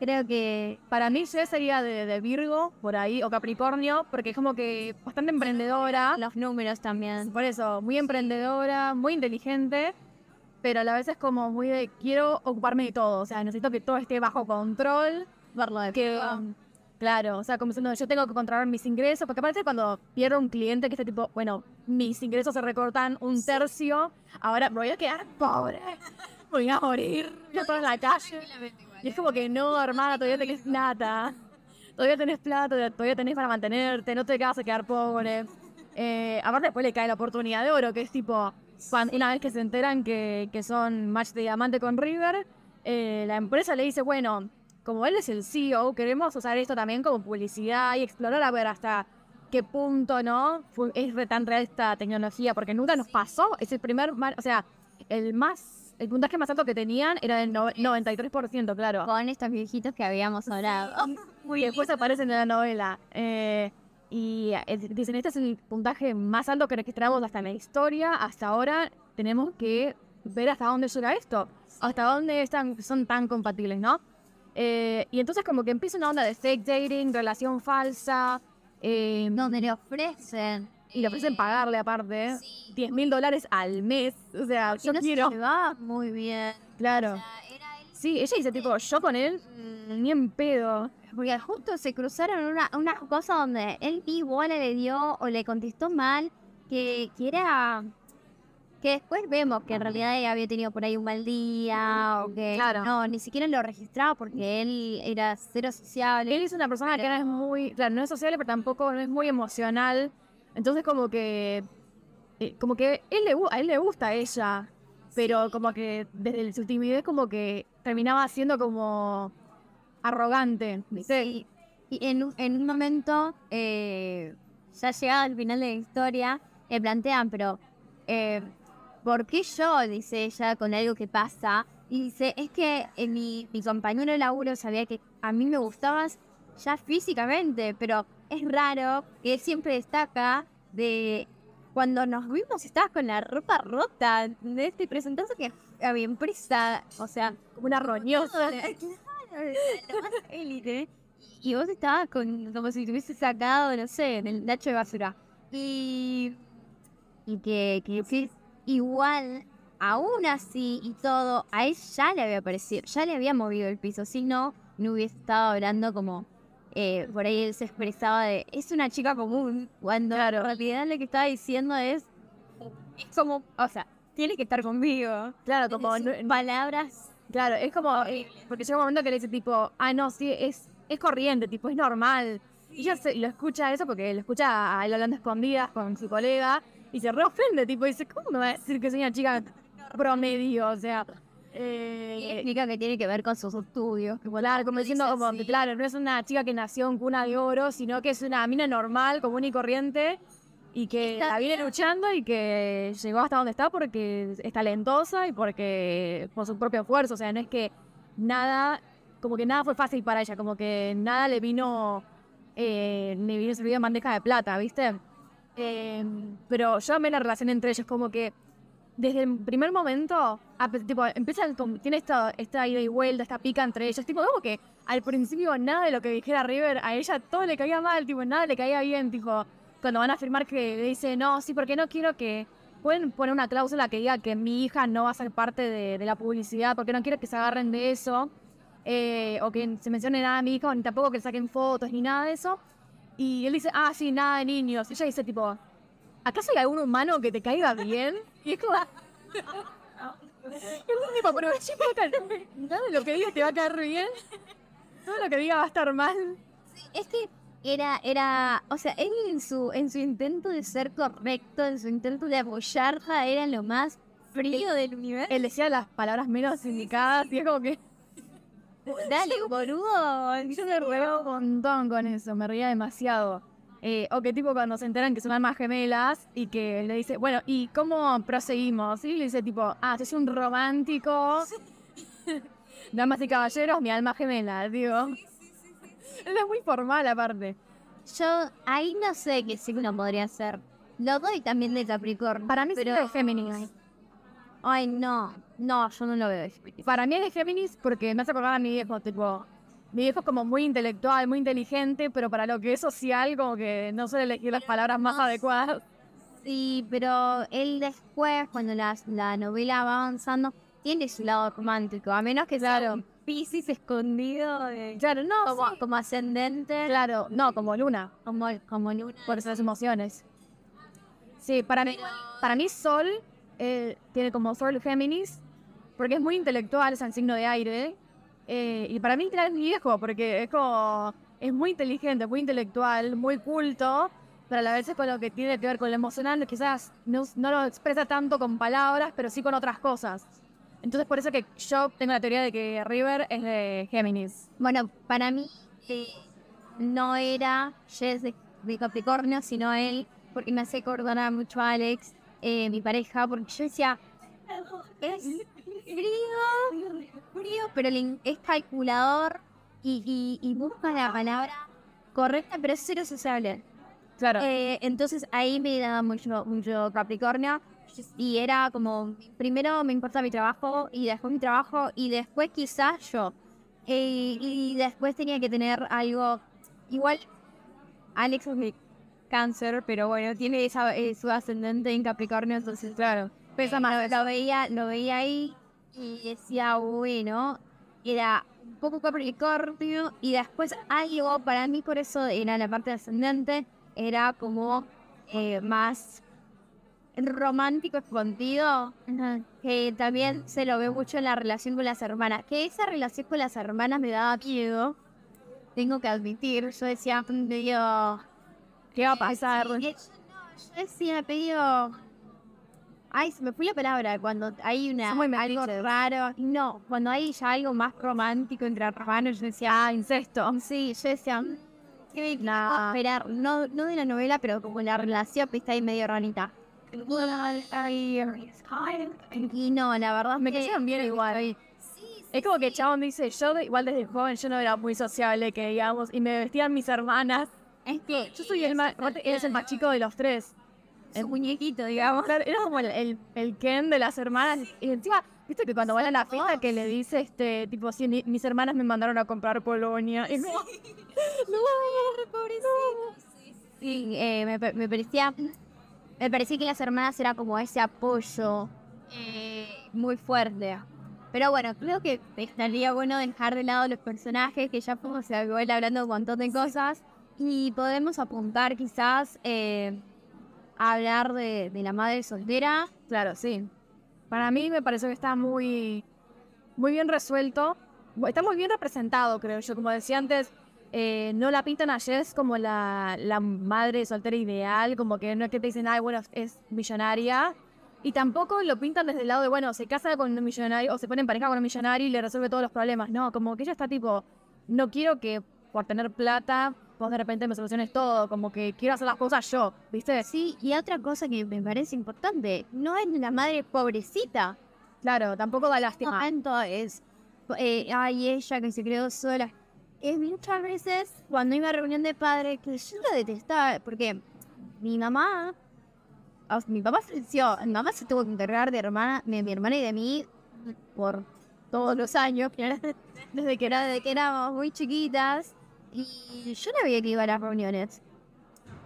Creo que Para mí, yo sería de, de Virgo, por ahí, o Capricornio, porque es como que bastante emprendedora. los números también. Por eso, muy emprendedora, muy inteligente, pero a la vez es como muy de quiero ocuparme de todo. O sea, necesito que todo esté bajo control. Verlo de Que, um, claro, o sea, como diciendo, yo tengo que controlar mis ingresos, porque aparte cuando pierdo un cliente que este tipo, bueno, mis ingresos se recortan un tercio, ahora me voy a quedar pobre, voy a morir, yo estoy en la calle. Y es como que no, hermana, todavía tenés plata, todavía tenés plata, todavía- todavía tenés para mantenerte, no te vas a quedar pobre. Eh, aparte después le cae la oportunidad de oro, que es tipo, cuando, una vez que se enteran que, que son match de diamante con River, eh, la empresa le dice, bueno, como él es el CEO, queremos usar esto también como publicidad y explorar a ver hasta qué punto, ¿no? Es re- tan real esta tecnología, porque nunca nos pasó, es el primer, o sea, el más, el puntaje más alto que tenían era del no- 93%, claro. con estos viejitos que habíamos hablado. Y después aparecen en la novela. Eh, y eh, dicen, este es el puntaje más alto que registramos hasta en la historia. Hasta ahora tenemos que ver hasta dónde llega esto. Hasta dónde están, son tan compatibles, ¿no? Eh, y entonces como que empieza una onda de fake dating, relación falsa. eh, Donde le ofrecen. y le ofrecen pagarle aparte 10 mil dólares al mes. O sea, yo no quiero. se llevaba muy bien. Claro. Sí, ella dice tipo, yo con él, mm, ni en pedo. Porque justo se cruzaron una, una cosa donde él igual le dio o le contestó mal, que, que era... Que después vemos que en realidad ella había tenido por ahí un mal día o que Claro. no, ni siquiera lo registraba porque él era cero sociable. Él es una persona que no es muy, claro, no es sociable, pero tampoco no es muy emocional. Entonces como que, eh, como que él le, gu- a él le gusta a ella, pero como que desde su timidez como que terminaba siendo como arrogante. Sí. Y en, en un momento, eh, ya llegado al final de la historia, le plantean, pero eh, ¿por qué yo? Dice ella con algo que pasa. Y dice, es que eh, mi, mi compañero de laburo sabía que a mí me gustabas ya físicamente, pero es raro que él siempre destaca de cuando nos vimos estabas con la ropa rota, de este presentando que a mi empresa, o sea, Como una roñosa. Élite. Y vos estabas con, como si te hubiese sacado, no sé, del nacho de basura. Y, y que, que, que igual, aún así y todo, a él ya le había parecido, ya le había movido el piso. Si no, no hubiese estado hablando como, eh, por ahí él se expresaba de, es una chica común. Cuando en realidad lo que estaba diciendo es, es como, o sea, tiene que estar conmigo. Claro, como, no- palabras claro, es como, eh, porque llega un momento que le dice tipo, ah, no, sí, es, es corriente, tipo, es normal. Y ella se, lo escucha eso porque lo escucha a él hablando escondidas con su colega y se reofende, tipo, dice, ¿cómo me va a decir que soy una chica promedio? O sea, eh, explica que tiene que ver con sus estudios. Claro, como diciendo, como que, claro, no es una chica que nació en cuna de oro, sino que es una mina normal, común y corriente, y que la viene luchando y que llegó hasta donde está porque es talentosa y porque por su propio esfuerzo, o sea, no es que nada, como que nada fue fácil para ella, como que nada le vino, eh, le vino servido en bandeja de plata, ¿viste? Eh, pero yo amé la relación entre ellos, como que desde el primer momento, a- tipo, empiezan tiene esta, esta ida y vuelta, esta pica entre ellos, tipo, como que al principio nada de lo que dijera River, a ella todo le caía mal, tipo, nada le caía bien, tipo, cuando van a afirmar que le dice, no, sí, porque no quiero que, pueden poner una cláusula que diga que mi hija no va a ser parte de, de la publicidad porque no quiero que se agarren de eso. eh, o que se mencione nada de mi hijo, ni tampoco que saquen fotos, ni nada de eso. Y él dice, ah, sí, nada de niños. Y ella dice, tipo, ¿acaso hay algún humano que te caiga bien? Y es como... El tipo, pero chico, nada de lo que digas te va a caer bien. Todo lo que diga va a estar mal. Es que era, era, o sea, él en su, en su intento de ser correcto, en su intento de apoyarla, era lo más frío del universo. Él decía las palabras menos indicadas y es como que... Dale, boludo. Yo me reía un montón con eso, me reía demasiado. Eh, o que tipo cuando se enteran que son almas gemelas y que le dice, bueno, ¿y cómo proseguimos? Y le dice tipo, ah, soy un romántico. Damas y caballeros, mi alma gemela, digo. Él es muy formal aparte. Yo ahí no sé qué signo podría ser. Lo doy también de Capricornio. Para mí pero... es Géminis. Ay, no. No, yo no lo veo. Para mí es de Géminis porque me hace acordar a mi viejo, tipo... Mi viejo es como muy intelectual, muy inteligente, pero para lo que es social, como que no suele elegir las palabras más adecuadas. Sí, pero él después, cuando la, la novela va avanzando, tiene su lado romántico. A menos que sea un Piscis escondido de- Claro, no, como, sí. como ascendente. Claro, no, como Luna, Como, como luna. por esas emociones. Sí, para mí, para mí Sol eh, tiene como Sol Géminis, porque es muy intelectual, es el signo de aire. Eh, y para mí literal es viejo, porque es como, es muy inteligente, muy intelectual, muy culto, pero a la vez es con lo que tiene que ver con lo emocional, quizás no, no lo expresa tanto con palabras, pero sí con otras cosas. Entonces por eso que yo tengo la teoría de que River es de Géminis. Bueno, para mí eh, no era Jess de, Capricornio, sino él, porque me hace acordar mucho a Alex, eh, mi pareja, porque yo decía, frío, frío, pero es calculador y, y- y busca la palabra correcta, pero es cero sociable. Claro. Eh, entonces ahí me daba mucho, mucho Capricornio y era como, primero me importa mi trabajo y después mi trabajo y después quizás yo. Eh, y después tenía que tener algo, igual Alex es mi cáncer, pero bueno, tiene esa, eh, su ascendente en Capricornio, entonces claro. Pesa eh, más. lo, lo veía, lo veía ahí y decía, bueno, era un poco Capricornio y después algo, para mí por eso era la parte ascendente, era como eh, más romántico escondido, que también se lo ve mucho en la relación con las hermanas, que esa relación con las hermanas me daba miedo, tengo que admitir, yo decía, medio... ¿Qué va a pasar? Sí, yo, yo decía, medio... Ay, se me fue la palabra, cuando hay una, muy algo raro, no, cuando hay ya algo más romántico entre hermanos, yo decía, Ah, incesto. Sí, yo decía, mm, ¿qué Nah. puedo esperar? No, no de la novela, pero como la relación que está ahí medio ranita. Y no, la verdad Me cayeron bien igual. Sí, Es como que Chabón dice, yo igual desde joven yo no era muy sociable, que digamos, y me vestían mis hermanas. es que Yo soy el más, eres el más chico de los tres. El muñequito, digamos. Claro, era como el, el, el Ken de las hermanas. Y encima, viste que cuando van a la fiesta que le dice, este, tipo, sí, mi- mis hermanas me mandaron a comprar Polonia. Y no, Sí, eh, me, me parecía, me parecía que las hermanas era como ese apoyo eh, muy fuerte. Pero bueno, creo que estaría bueno dejar de lado los personajes, que ya fuimos igual hablando un montón de cosas, y podemos apuntar quizás eh, hablar de, la madre soltera. Claro, sí. Para mí me pareció que está muy, muy bien resuelto. Está muy bien representado, creo yo. Como decía antes, eh, no la pintan a Jess como la, la madre soltera ideal, como que no es que te dicen, ay, bueno, es millonaria. Y tampoco lo pintan desde el lado de, bueno, se casa con un millonario o se pone en pareja con un millonario y le resuelve todos los problemas. No, como que ella está tipo, no quiero que por tener plata vos de repente me soluciones todo, como que quiero hacer las cosas yo, ¿viste? Sí, y otra cosa que me parece importante, no es la madre pobrecita. Claro, tampoco da lástima. momento es, eh, ay, ella que se creó sola. Es muchas veces cuando iba a reunión de padres que yo la detestaba, porque mi mamá, o sea, mi papá falleció, mi mamá se tuvo que encargar de, hermana, de mi hermana y de mí por todos los años, desde que, era, desde que éramos muy chiquitas, y yo no veía que iba a las reuniones.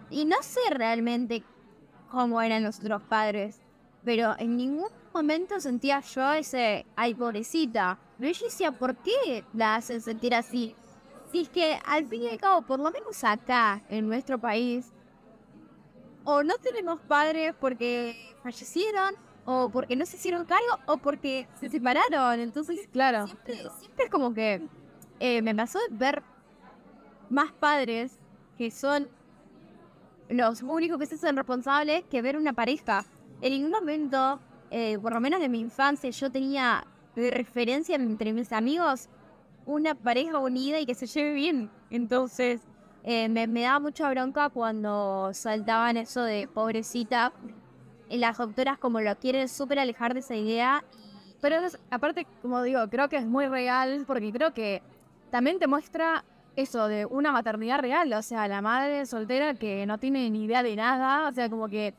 Y no sé realmente cómo eran los otros padres. pero en ningún momento sentía yo ese, ay, pobrecita. Pero yo decía, ¿por qué la hacen sentir así? Si es que al fin y al cabo, por lo menos acá, en nuestro país, o no tenemos padres porque fallecieron, o porque no se hicieron cargo, o porque se separaron. Entonces, Claro. siempre, siempre es como que eh, me pasó de ver más padres que son los únicos que se hacen responsables que ver una pareja. En ningún momento, eh, por lo menos de mi infancia, yo tenía de referencia entre mis amigos una pareja unida y que se lleve bien. Entonces, eh, me, me daba mucha bronca cuando saltaban eso de pobrecita. Y las doctoras como lo quieren súper alejar de esa idea. Pero aparte, como digo, creo que es muy real porque creo que también te muestra eso de una maternidad real, o sea, la madre soltera que no tiene ni idea de nada, o sea, como que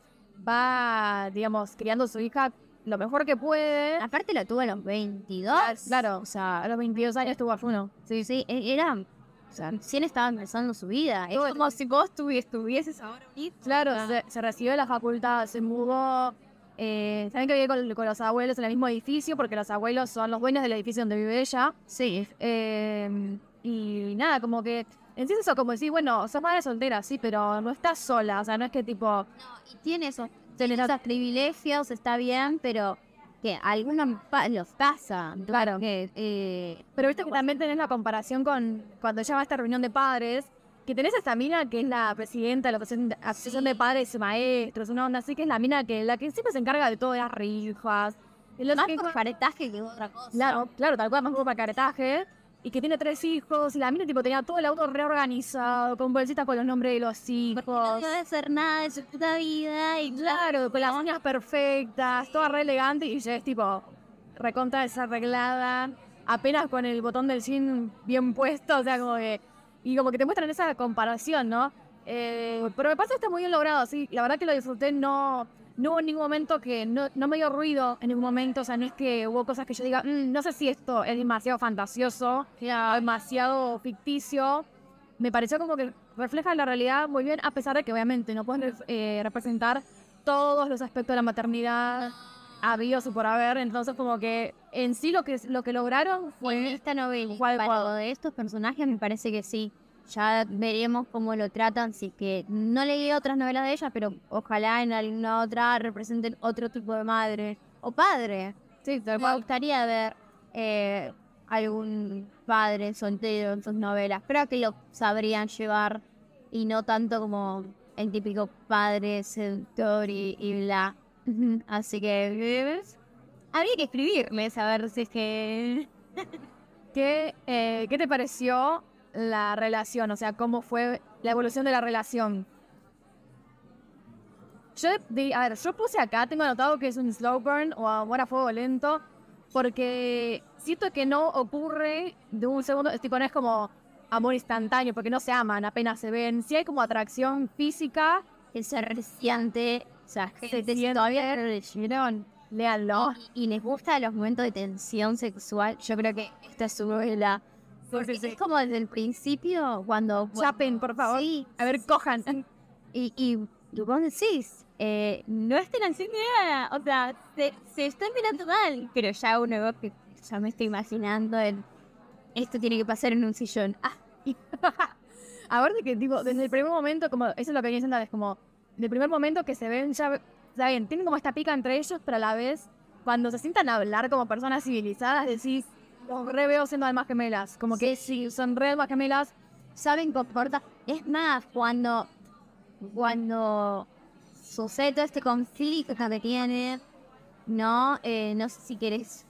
va, digamos, criando a su hija lo mejor que puede. Aparte lo tuve a los 22. Claro, o sea, a los 22 años tuvo a uno. Sí, sí, e- era. O sea, recién estaba empezando su vida. Es como si vos tuvi- estuvieses ahora un hijo. Claro, Ah. se, se recibió de la facultad, se mudó. Eh, Saben que vive con, con los abuelos en el mismo edificio porque los abuelos son los dueños del edificio donde vive ella. Sí, Eh, y nada, como que en sí es eso, como decir, bueno, sos madre soltera, sí, pero no estás sola, o sea, no es que tipo, y tiene esos, tiene esos privilegios, está bien, pero que a algunos pa- los pasa. Claro. Que, eh, pero viste que también tenés la comparación con cuando ella va a esta reunión de padres, que tenés a esta mina que es la presidenta de la asociación de- asociación de padres y maestros, una onda así, que es la mina que la que siempre se encarga de todas las lo- más que- por caretaje que otra cosa. Claro, claro, tal cual, más como para caretaje. Y que tiene tres hijos, y la mina tipo tenía todo el auto reorganizado, con bolsitas con los nombres de los hijos. Porque no debe hacer nada de su puta vida y Claro, con las uñas perfectas, toda re elegante y ya es tipo recontra desarreglada, apenas con el botón del jean bien puesto, o sea, como que. Y como que te muestran esa comparación, ¿no? Eh, pero me parece que está muy bien logrado, sí. La verdad que lo disfruté, no, no hubo ningún momento que. No, no me dio ruido en ningún momento, o sea, no es que hubo cosas que yo diga, "Mm, no sé si esto es demasiado fantasioso, demasiado ficticio. Me pareció como que refleja la realidad muy bien, a pesar de que obviamente no pueden eh, representar todos los aspectos de la maternidad habidos y por haber. Entonces, como que en sí lo que, lo que lograron en fue. esta novela, para de estos personajes me parece que sí. Ya veremos cómo lo tratan, si que no leí otras novelas de ellas, pero ojalá en alguna otra representen otro tipo de madre o padre. Sí, Me gustaría ver eh, algún padre soltero en sus novelas. Creo que lo sabrían llevar y no tanto como el típico padre seductor y, y bla. Así que habría que escribirles a ver si es que... ¿Qué, eh, ¿Qué te pareció la relación? O sea, ¿cómo fue la evolución de la relación? Yo, a ver, yo puse acá, tengo anotado que es un slow burn o amor a fuego lento, porque siento que no ocurre de un segundo, es tipo, no es como amor instantáneo, porque no se aman, apenas se ven. Sí hay como atracción física, que se resiente, o sea, Se gente siente. todavía leyeron léanlo. y, y les gusta los momentos de tensión sexual, yo creo que esta es su novela. Porque sí, sí. es como desde el principio, cuando... Chapen, por favor. Sí, A ver, cojan. y, y tú vos decís, eh, no estén haciendo nada, o sea, se, se están mirando mal, pero ya uno ve que ya me estoy imaginando el... Esto tiene que pasar en un sillón. Ah, A ver, de que, tipo, desde el primer momento, como, eso es lo que venía diciendo, es como, del primer momento que se ven, ya, está bien, tienen como esta pica entre ellos, pero a la vez, cuando se sientan a hablar como personas civilizadas, decís, los re veo siendo almas gemelas, como que sí, son re almas gemelas, saben comportar. Es más, cuando, cuando sucede todo este conflicto que tienen, no, eh, no sé si querés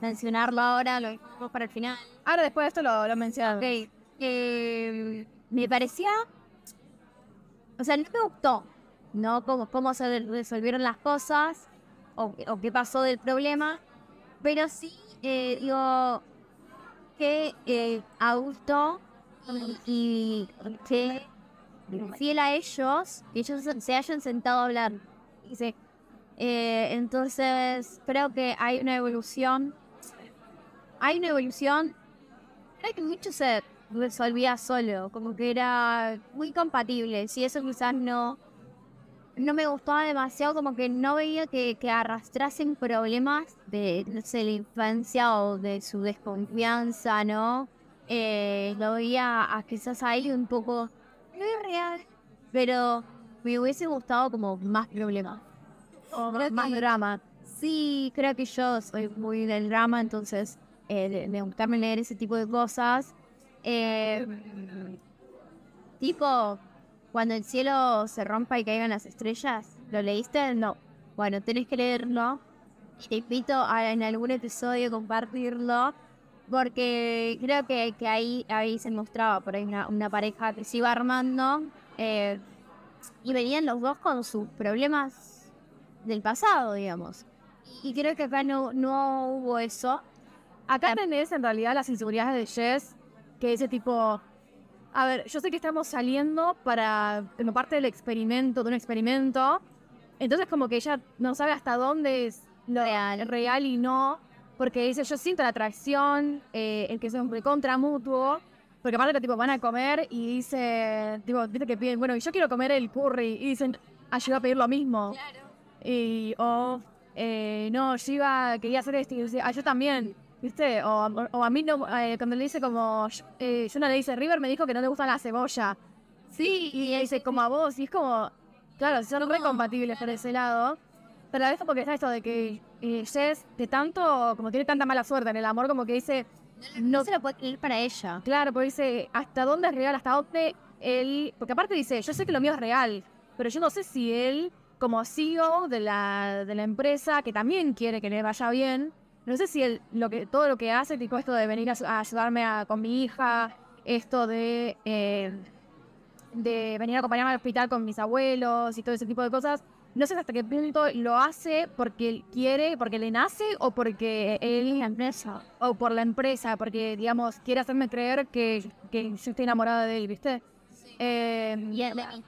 mencionarlo ahora, lo dejamos para el final. ahora después de esto lo, lo mencionan. Ok, eh, me parecía, o sea, no me gustó, ¿no? Cómo, cómo se resolvieron las cosas o, o qué pasó del problema, pero sí, eh, digo, que eh, Augusto y que fiel a ellos, que ellos se- hayan sentado a hablar. Dice, eh, entonces, creo que hay una evolución. Hay una evolución. Creo que mucho se resolvía solo, como que era muy compatible. Si eso quizás no no me gustaba demasiado, como que no veía que, que arrastrasen problemas de, no sé, la infancia o de su desconfianza, ¿no? Eh, lo veía a quizás ahí un poco, no es real, pero me hubiese gustado como más problemas. O Creo más que- drama. Sí, creo que yo soy muy del drama, entonces eh, de, de gustarme leer ese tipo de cosas. Eh, tipo, cuando el cielo se rompa y caigan las estrellas, ¿lo leíste? No. Bueno, tenés que leerlo. Te invito a en algún episodio compartirlo. Porque creo que, ahí, se mostraba por ahí una, una pareja que se iba armando. eh, y venían los dos con sus problemas del pasado, digamos. Y creo que acá no, no hubo eso. Acá tenés en realidad las inseguridades de Jess, que ese tipo. A ver, yo sé que estamos saliendo para. como parte del experimento, de un experimento. Entonces, como que ella no sabe hasta dónde es lo Real. real y no. Porque dice, yo siento la atracción, eh, el que es un recontra mutuo. Porque aparte, que, tipo, van a comer y dice. Tipo, viste que piden, bueno, yo quiero comer el curry. Y dicen, ah, yo iba a pedir lo mismo. Y, o, eh, no, yo iba, quería hacer esto y dice, ah, yo también, ¿viste? O, o- a mí no, eh, cuando le dice como, yo- eh, no le dice, River me dijo que no le gusta la cebolla. Sí, y ella dice, como a vos, y es como, claro, son re compatibles por ese lado. Pero a veces porque está esto de que eh, Jess, de tanto, como tiene tanta mala suerte en el amor, como que dice, No se lo puede creer para ella. Claro, porque dice, ¿hasta dónde es real? ¿Hasta dónde él...? Porque aparte dice, yo sé que lo mío es real, pero yo no sé si él, como CEO de la, de la empresa, que también quiere que le vaya bien, no sé si él, lo que, todo lo que hace, tipo esto de venir a, a ayudarme a- con mi hija, esto de, eh, de venir a acompañarme al hospital con mis abuelos y todo ese tipo de cosas, no sé hasta qué punto lo hace porque él quiere, porque le nace o porque él La empresa. o por la empresa, porque, digamos, quiere hacerme creer que, que yo estoy enamorada de él, ¿viste? Eh, Y él de mí.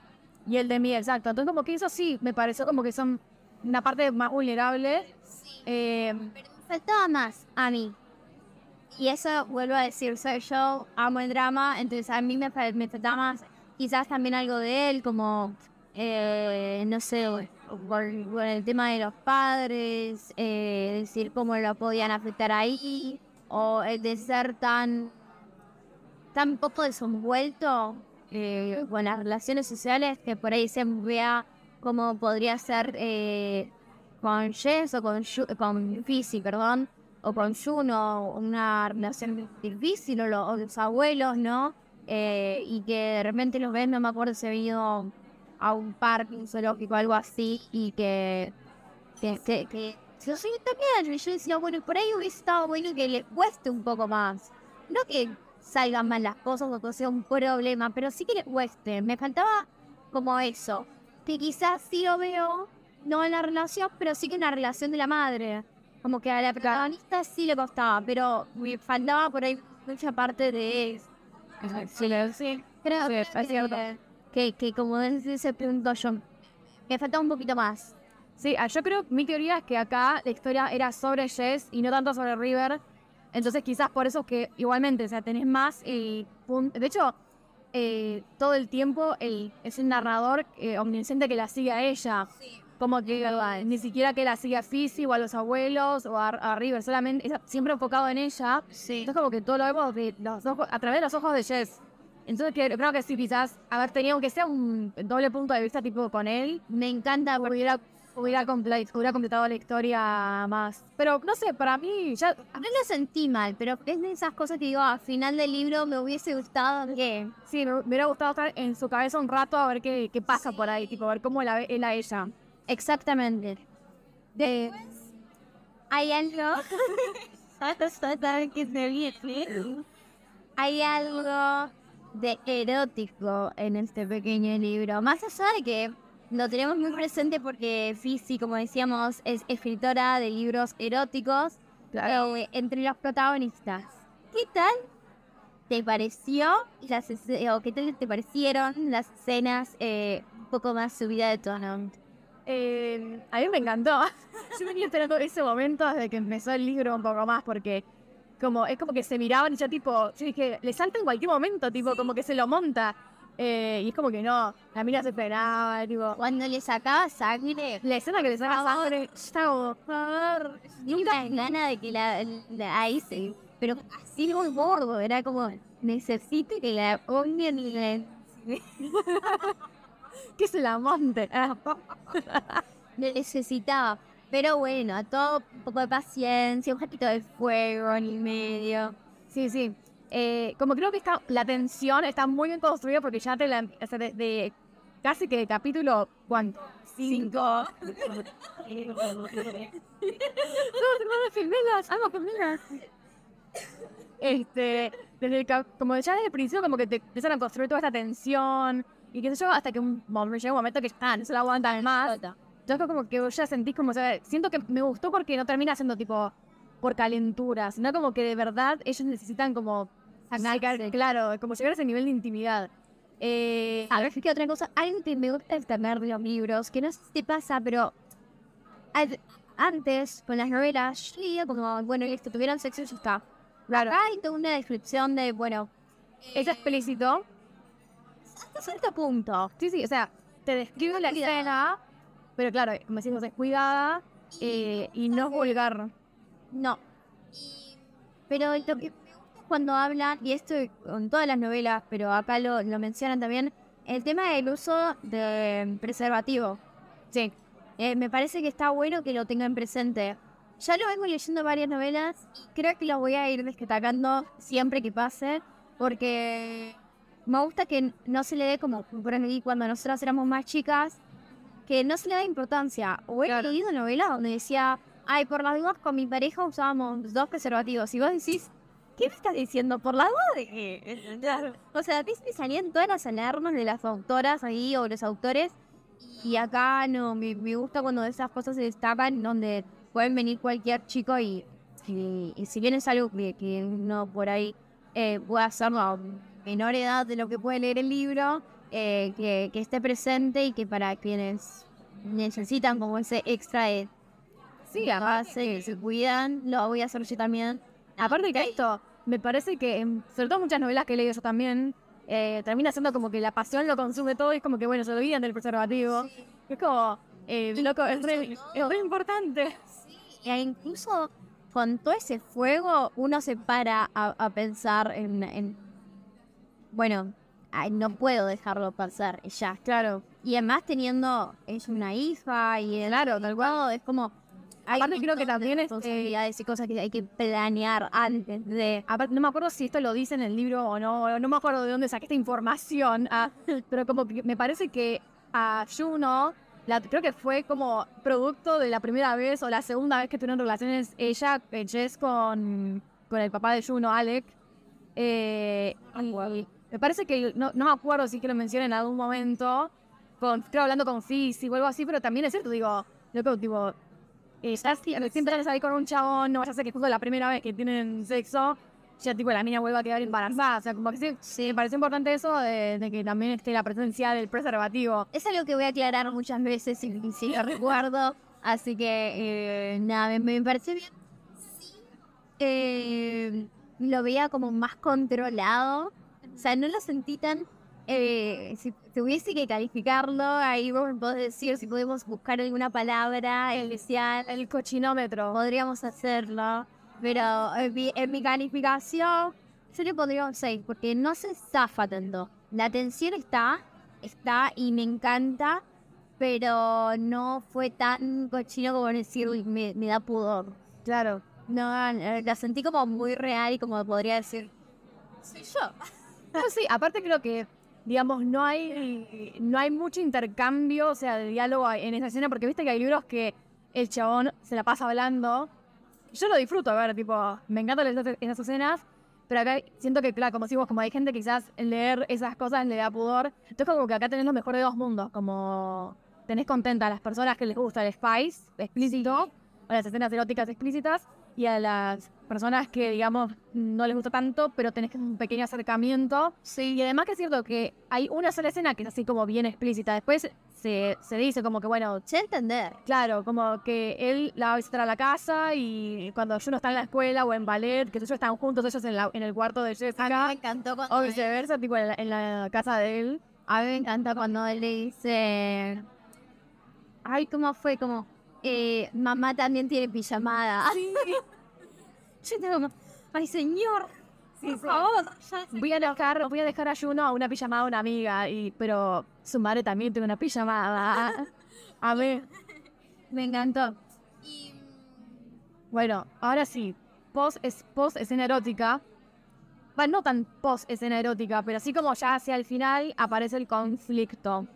y el de mí, exacto. Entonces, como que eso sí, me pareció como que son una parte más vulnerable. Eh, Me faltaba más a mí. Y eso vuelvo a decir, soy yo, amo el drama, entonces a mí me, me más. Quizás también algo de él, como, eh, no sé, por, el tema de los padres, eh, decir cómo lo podían afectar ahí, o el de ser tan, tan poco desenvuelto eh, con las relaciones sociales que por ahí se vea como podría ser eh, con Jess o con, con Fizzy, perdón, o con Juno, una relación difícil, o, lo- o los abuelos, ¿no? Eh, y que de repente los ves, no me acuerdo si he ido a un parque, un zoológico, algo así, y que, que, que, que yo soy también, yo decía, bueno, por ahí hubiese estado bueno que le cueste un poco más. No que salgan mal las cosas o que sea un problema, pero sí que le cueste. Me faltaba como eso, que quizás sí lo veo, no en la relación, pero sí que en la relación de la madre. Como que a la protagonista sí le costaba, pero me faltaba por ahí mucha parte de sí, sí. Creo Sí, que, es cierto. que, que como desde ese punto yo me faltaba un poquito más. Sí, ah, yo creo, mi teoría es que acá la historia era sobre Jess y no tanto sobre River. Entonces quizás por eso que igualmente, o sea, tenés más y De hecho, eh, todo el tiempo el, es un narrador eh, omnisciente que la sigue a ella. Como que eh, ni siquiera que la sigue a Fizzy o a los abuelos o a, a River, solamente es siempre enfocado en ella. Sí. Entonces como que todo lo vemos de los ojos, a través de los ojos de Jess. Entonces que- creo que sí, quizás haber tenido aunque sea un doble punto de vista tipo con él, Me encanta porque hubiera, hubiera, comple- hubiera completado la historia más. Pero no sé, para mí ya... no lo sentí mal, pero es de esas cosas que digo, al final del libro me hubiese gustado que Sí, me, hubiera gustado estar en su cabeza un rato a ver qué, qué pasa por ahí, tipo, a ver cómo la ve él a ella. Exactamente. De... Hay algo. Hay algo de erótico en este pequeño libro. Más allá de que lo tenemos muy presente porque Fizzy, como decíamos, es escritora de libros eróticos eh, entre los protagonistas. ¿Qué tal te pareció las esce- o qué tal te parecieron las escenas eh, un poco más subida de tono? Eh, a mí me encantó. Yo venía esperando ese momento desde que empezó el libro un poco más, porque como es como que se miraban y ya tipo, yo dije, le salta en cualquier momento, tipo, como que se lo monta. Eh, y es como que no, la mina se frenaba, tipo. Cuando le sacaba sangre, La escena que le saca sangre, yo estaba como, favor. gana de que la, la ahí se. Pero así muy gordo, era como, necesito que la pongan en la. que se la monte. Necesitaba. Pero bueno, a todo un poco de paciencia, un poquito de fuego en el medio. Sí, sí. Eh, como creo que está, la tensión está muy bien construida porque ya te la, o sea, de, de casi que capítulo, ¿cuánto? Cinco. Este, desde el, como ya desde el principio como que te empiezan a construir toda esta tensión y qué sé yo, hasta que un, llega un momento que ya no se la aguantan más. Yo creo como que ya sentís como, o sea, siento que me gustó porque no termina siendo tipo por calentura, sino como que de verdad ellos necesitan como sacar, claro, como llegar a ese nivel de intimidad. Eh, A ver, ¿qué otra cosa? Algo que me gusta tener de los libros, que no sé si te pasa, pero al- antes, con las novelas, yo leía como, bueno, listo, tuvieron sexo y ya está. claro, Acá hay toda una descripción de, bueno, es explícito. Hasta cierto punto. Sí, sí, o sea, te describe la escena, pero claro, como decimos, es cuidada eh, y no es vulgar. No. Pero lo que me gusta cuando hablan, y esto con todas las novelas, pero acá lo, lo mencionan también, el tema del uso de preservativo. Sí, Eh, me parece que está bueno que lo tengan presente. Ya lo vengo leyendo varias novelas y creo que lo voy a ir destacando siempre que pase, porque me gusta que no se le dé como por ahí cuando nosotras éramos más chicas, que no se le da importancia. O he Claro. leído novelas donde decía, ay, por las dudas con mi pareja usábamos dos preservativos. Y vos decís, ¿qué me estás diciendo? ¿Por las dudas de qué? Claro. O sea, a ti me salían todas las alarmas de las autoras ahí o los autores. Y acá no, me, me gusta cuando esas cosas se destacan, donde pueden venir cualquier chico y, y, y si bien es algo que, que uno por ahí eh, puede hacerlo menor edad de lo que puede leer el libro, eh, que, que esté presente y que para quienes necesitan como ese extra de sí, base, que se cuidan, lo voy a hacer yo también. Aparte que esto, me parece que, sobre todo muchas novelas que he leído yo también, eh, termina siendo como que la pasión lo consume todo y es como que, bueno, se olvidan del preservativo. Es como, eh, loco, es re, es re importante. E incluso con todo ese fuego, uno se para a, a pensar en, en, bueno, ay, no puedo dejarlo pasar, ya. Claro, Y además teniendo es una hija y el Claro, tal cual. es como hay Aparte creo que también es, eh, responsabilidades y cosas que hay que planear antes de aparte, no me acuerdo si esto lo dice en el libro o no, no me acuerdo de dónde saqué esta información, ah, pero como me parece que a Juno, la, creo que fue como producto de la primera vez o la segunda vez que tuvieron relaciones ella, eh, Jess, con, con el papá de Juno, Alec. Eh, y me parece que, no, no me acuerdo si que lo mencioné en algún momento, con, creo hablando con Fizz o algo así, pero también es cierto, digo, loco, tipo, eh, ya si- siempre vas a salir con un chabón, no vaya a ser que justo la primera vez que tienen sexo, ya tipo la niña vuelva a quedar embarazada. O sea, como que sí, sí, me parece importante eso de, de que también esté la presencia del preservativo. Es algo que voy a aclarar muchas veces y si lo recuerdo. Así que, eh, nada, me, me parece bien. Sí, eh, lo veía como más controlado. O sea, no lo sentí tan... eh, si tuviese que calificarlo, ahí vos me podés decir si podemos buscar alguna palabra especial. El cochinómetro. Podríamos hacerlo. Pero en mi, en mi calificación, yo le pondría un 6, porque no se zafa tanto. La tensión está, está y me encanta, pero no fue tan cochino como decir, "Uy, me, me da pudor. Claro. No, eh, la sentí como muy real y como podría decir, soy yo. No, sí, aparte creo que, digamos, no hay, no hay mucho intercambio, o sea, de diálogo en esa escena, porque viste que hay libros que el chabón se la pasa hablando. Yo lo disfruto, a ver, tipo, me encantan esas, esas escenas, pero acá siento que, claro, como si vos, como hay gente que quizás leer esas cosas le da pudor, entonces como que acá tenés lo mejor de dos mundos, como tenés contenta a las personas que les gusta el spice explícito, o las escenas eróticas explícitas, y a las personas que, digamos, no les gusta tanto, pero tenés que un pequeño acercamiento. Sí. Y además que es cierto que hay una sola escena que es así como bien explícita. Después se, se dice como que, bueno, Sé entender. claro, como que él la va a visitar a la casa y cuando Juno está en la escuela o en ballet, que ellos están juntos, ellos en, la- en el cuarto de Jessica. Me encantó cuando... O viceversa, tipo en la, en la casa de él. A mí me encanta cuando él le dice. Ay, ¿cómo fue? Como. Eh, mamá también tiene pijamada. Yo tengo. Ay, señor. por favor. ya Voy a dejar, voy a dejar a Juno a una pijamada a una amiga, y, pero su madre también tiene una pijamada. A ver, Me encantó. bueno, ahora sí, post, es, post escena erótica. Bueno, no tan post escena erótica, pero así como ya hacia el final aparece el conflicto.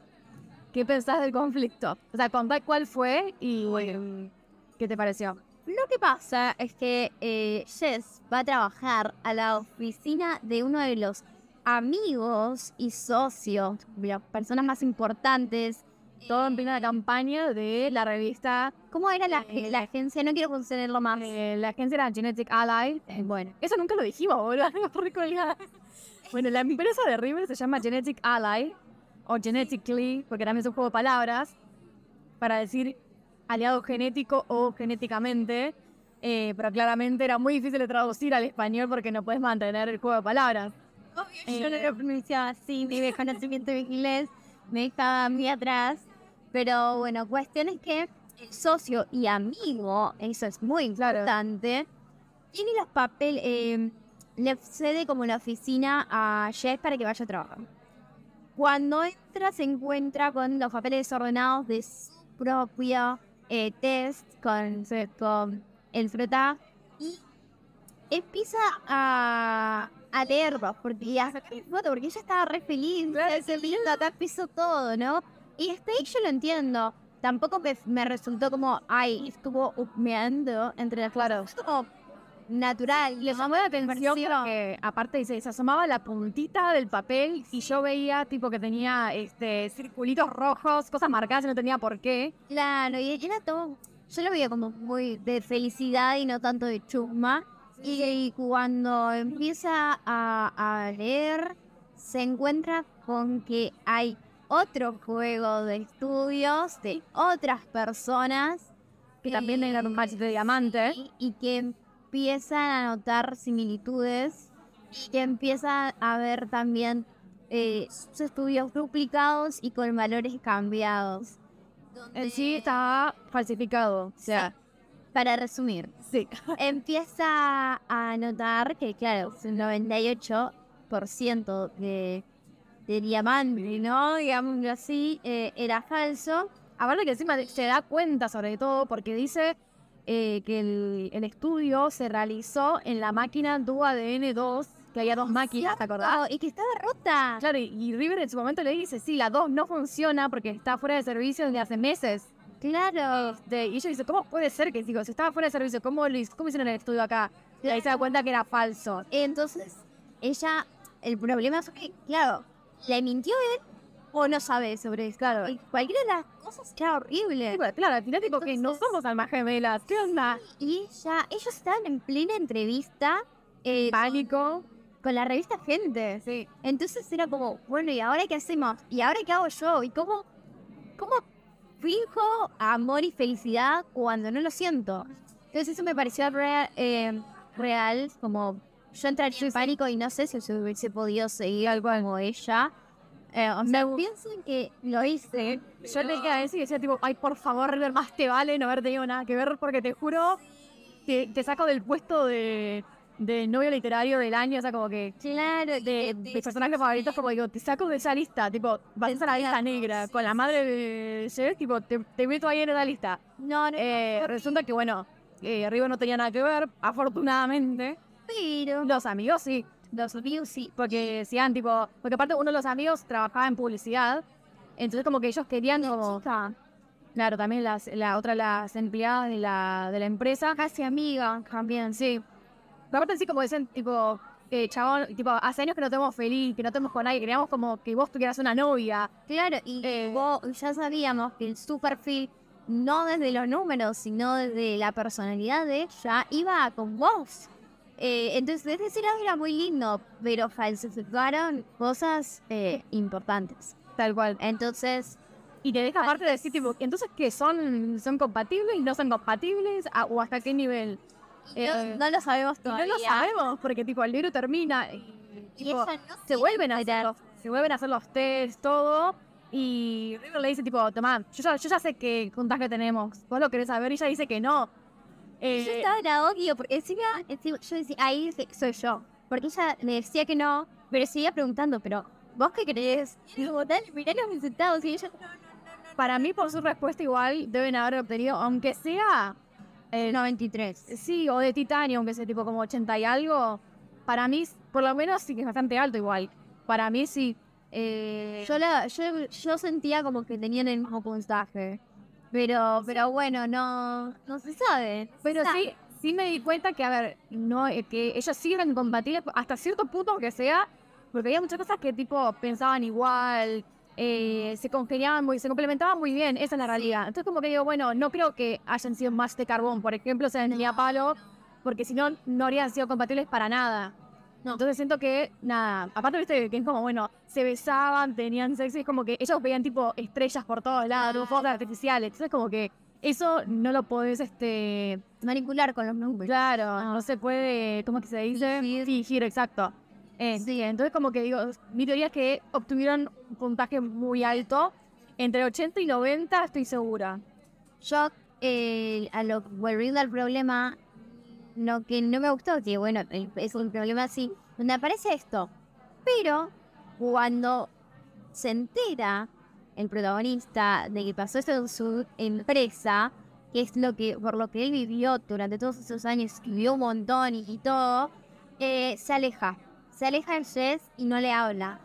¿Qué pensás del conflicto? O sea, contá cuál fue y em, qué te pareció. Lo que pasa es que eh, Jess va a trabajar a la oficina de uno de los amigos y socios, las personas más importantes. Todo en plena campaña de la revista, ¿Cómo era la, Eh, la agencia? No quiero considerarlo más. eh, la agencia era Genetic Ally. Eh, bueno, Eso nunca lo dijimos, boludo. Bueno, la empresa de River se llama Genetic Ally o Genetically, porque también es un juego de palabras para decir aliado genético o genéticamente. eh, pero claramente era muy difícil de traducir al español porque no puedes mantener el juego de palabras. yo no lo pronunciaba así, mi conocimiento de inglés me dejaba muy atrás. Pero bueno, cuestión es que el socio y amigo, eso es muy Claro. importante, tiene los papeles, eh, le cede como la oficina a Jess para que vaya a trabajar. Cuando entra se encuentra con los papeles desordenados de su propio eh, test con, con el frota y empieza a, a leerlos porque y a sacar foto porque ella estaba re feliz, se acá pisó todo, ¿no? Y este yo lo entiendo. Tampoco me, me resultó como, ay, estuvo humeando entre las claros. Como natural. Le llamó la atención porque aparte dice, se asomaba la puntita del papel y yo veía tipo que tenía este circulitos rojos, cosas marcadas y no tenía por qué. Claro, y era todo. Yo lo veía como muy de felicidad y no tanto de chusma. Y, y cuando empieza a, a leer, se encuentra con que hay otro juego de estudios de otras personas Que también era un match de diamante. y, y que empiezan a notar similitudes y que empiezan a ver también eh, sus estudios duplicados y con valores cambiados. En sí estaba falsificado. O sea, Para resumir, sí. empieza a notar que, claro, el 98% de, de diamante, ¿no? Digámoslo así, eh, era falso. Aparte que encima se da cuenta sobre todo porque dice eh, que el, el estudio se realizó en la máquina DuADN 2, que había dos máquinas, ¿te acordás? Y que estaba rota. Claro, y, y River en su momento le dice, sí, la 2 no funciona porque está fuera de servicio desde hace meses. Claro. De- y ella dice, ¿cómo puede ser que digo, si estaba fuera de servicio, ¿cómo, lo hizo- cómo hicieron el estudio acá? Y ahí se da cuenta que era falso. Entonces, ella, el problema es que, claro, le mintió él o no sabe sobre eso. Claro. Y cualquiera de las cosas era horrible. Claro, al final tipo que no Entonces- somos almas gemelas. ¿Qué onda? Y ya, ellos estaban en plena entrevista eh, Pánico. con la revista Gente. Sí. Entonces era como, bueno, ¿y ahora qué hacemos? ¿Y ahora qué hago yo? ¿Y cómo, cómo finjo amor y felicidad cuando no lo siento? Entonces eso me pareció real, eh, real como yo entraría en pánico y no sé si se hubiese podido seguir algo como ella. Eh, o sea, pienso en que lo hice. Yo le dije a ese y decía tipo, ay, por favor, River, más te vale no haber tenido nada que ver porque te juro, te, te saco del puesto de, de novio literario del año, o sea, como que Claro, de mis personajes favoritos, como digo, te saco de esa lista, tipo, vas a la lista negra, con la madre de Jess, tipo, te, te meto ahí en esa lista. No, no, Eh, resulta que, bueno, eh, River no tenía nada que ver, afortunadamente. pero Los amigos sí, los views sí. porque decían, tipo, porque aparte uno de los amigos trabajaba en publicidad, entonces como que ellos querían como... Claro, también las, la otra, las empleadas de la, de la empresa. Casi amiga. También, sí. Pero aparte sí como dicen, tipo, eh, chabón, tipo, hace años que no tenemos feliz, que no tenemos con nadie, queríamos como que vos tuvieras una novia. Claro, y Eh, vos- ya sabíamos que el su perfil, no desde los números, sino desde la personalidad de ella, iba con vos. Eh, entonces, desde ese lado era muy lindo, pero falsificaron cosas eh, importantes. Tal cual. Entonces, Y te deja aparte de decir, tipo, entonces, ¿qué? ¿Son, son compatibles? ¿No son compatibles? ¿A- ¿O hasta qué nivel? Eh, no, no lo sabemos y no todavía. lo sabemos, porque, tipo, el libro termina y, tipo, no se vuelven a hacer se vuelven a hacer los test, todo. Y River le dice, tipo, tomá, yo ya, yo ya sé qué contagio tenemos. Vos lo querés saber y ella dice que no. Eh, Yo estaba en odio, porque encima, encima- yo decía, ahí soy yo. Porque ella me decía que no, pero seguía preguntando, pero ¿vos qué crees? Y como tal, mirá los resultados. Y ella, para mí, por su respuesta, igual deben haber obtenido, aunque sea. eh, 93. Sí, o de titanio, aunque sea tipo como 80 y algo. Para mí, por lo menos, sí que es bastante alto igual. Para mí, sí. Eh, Yo, la, yo, yo sentía como que tenían el mismo puntaje. Pero, pero bueno, no, no se sabe. pero sí, sí me di cuenta que, a ver, no, eh, que ellos sí eran compatibles hasta cierto punto, aunque sea, porque había muchas cosas que tipo pensaban igual, eh, se congeniaban muy, se complementaban muy bien, esa es la realidad. Entonces como que digo, bueno, no creo que hayan sido más de carbón, por ejemplo, se tenía palo, porque si no, no habrían sido compatibles para nada. Entonces siento que, nada, aparte viste que es como, bueno, se besaban, tenían sexo, y es como que ellos veían tipo estrellas por todos lados, fuegos artificiales. Entonces como que eso no lo podés, este, Manipular con los números. claro, no se puede, ¿cómo es que se dice? Fingir. Fingir, exacto. Eh, sí, entonces como que digo, mi teoría es que obtuvieron un puntaje muy alto, entre 80 y 90 estoy segura. Yo, eh, a lo volviendo al problema, lo que no me gustó, que bueno, el- es un problema así, donde aparece esto. Pero cuando se entera el protagonista de que pasó esto en su empresa, que es lo que por lo que él vivió durante todos esos años, escribió un montón y, y todo, eh, se aleja. Se aleja de Jess y no le habla.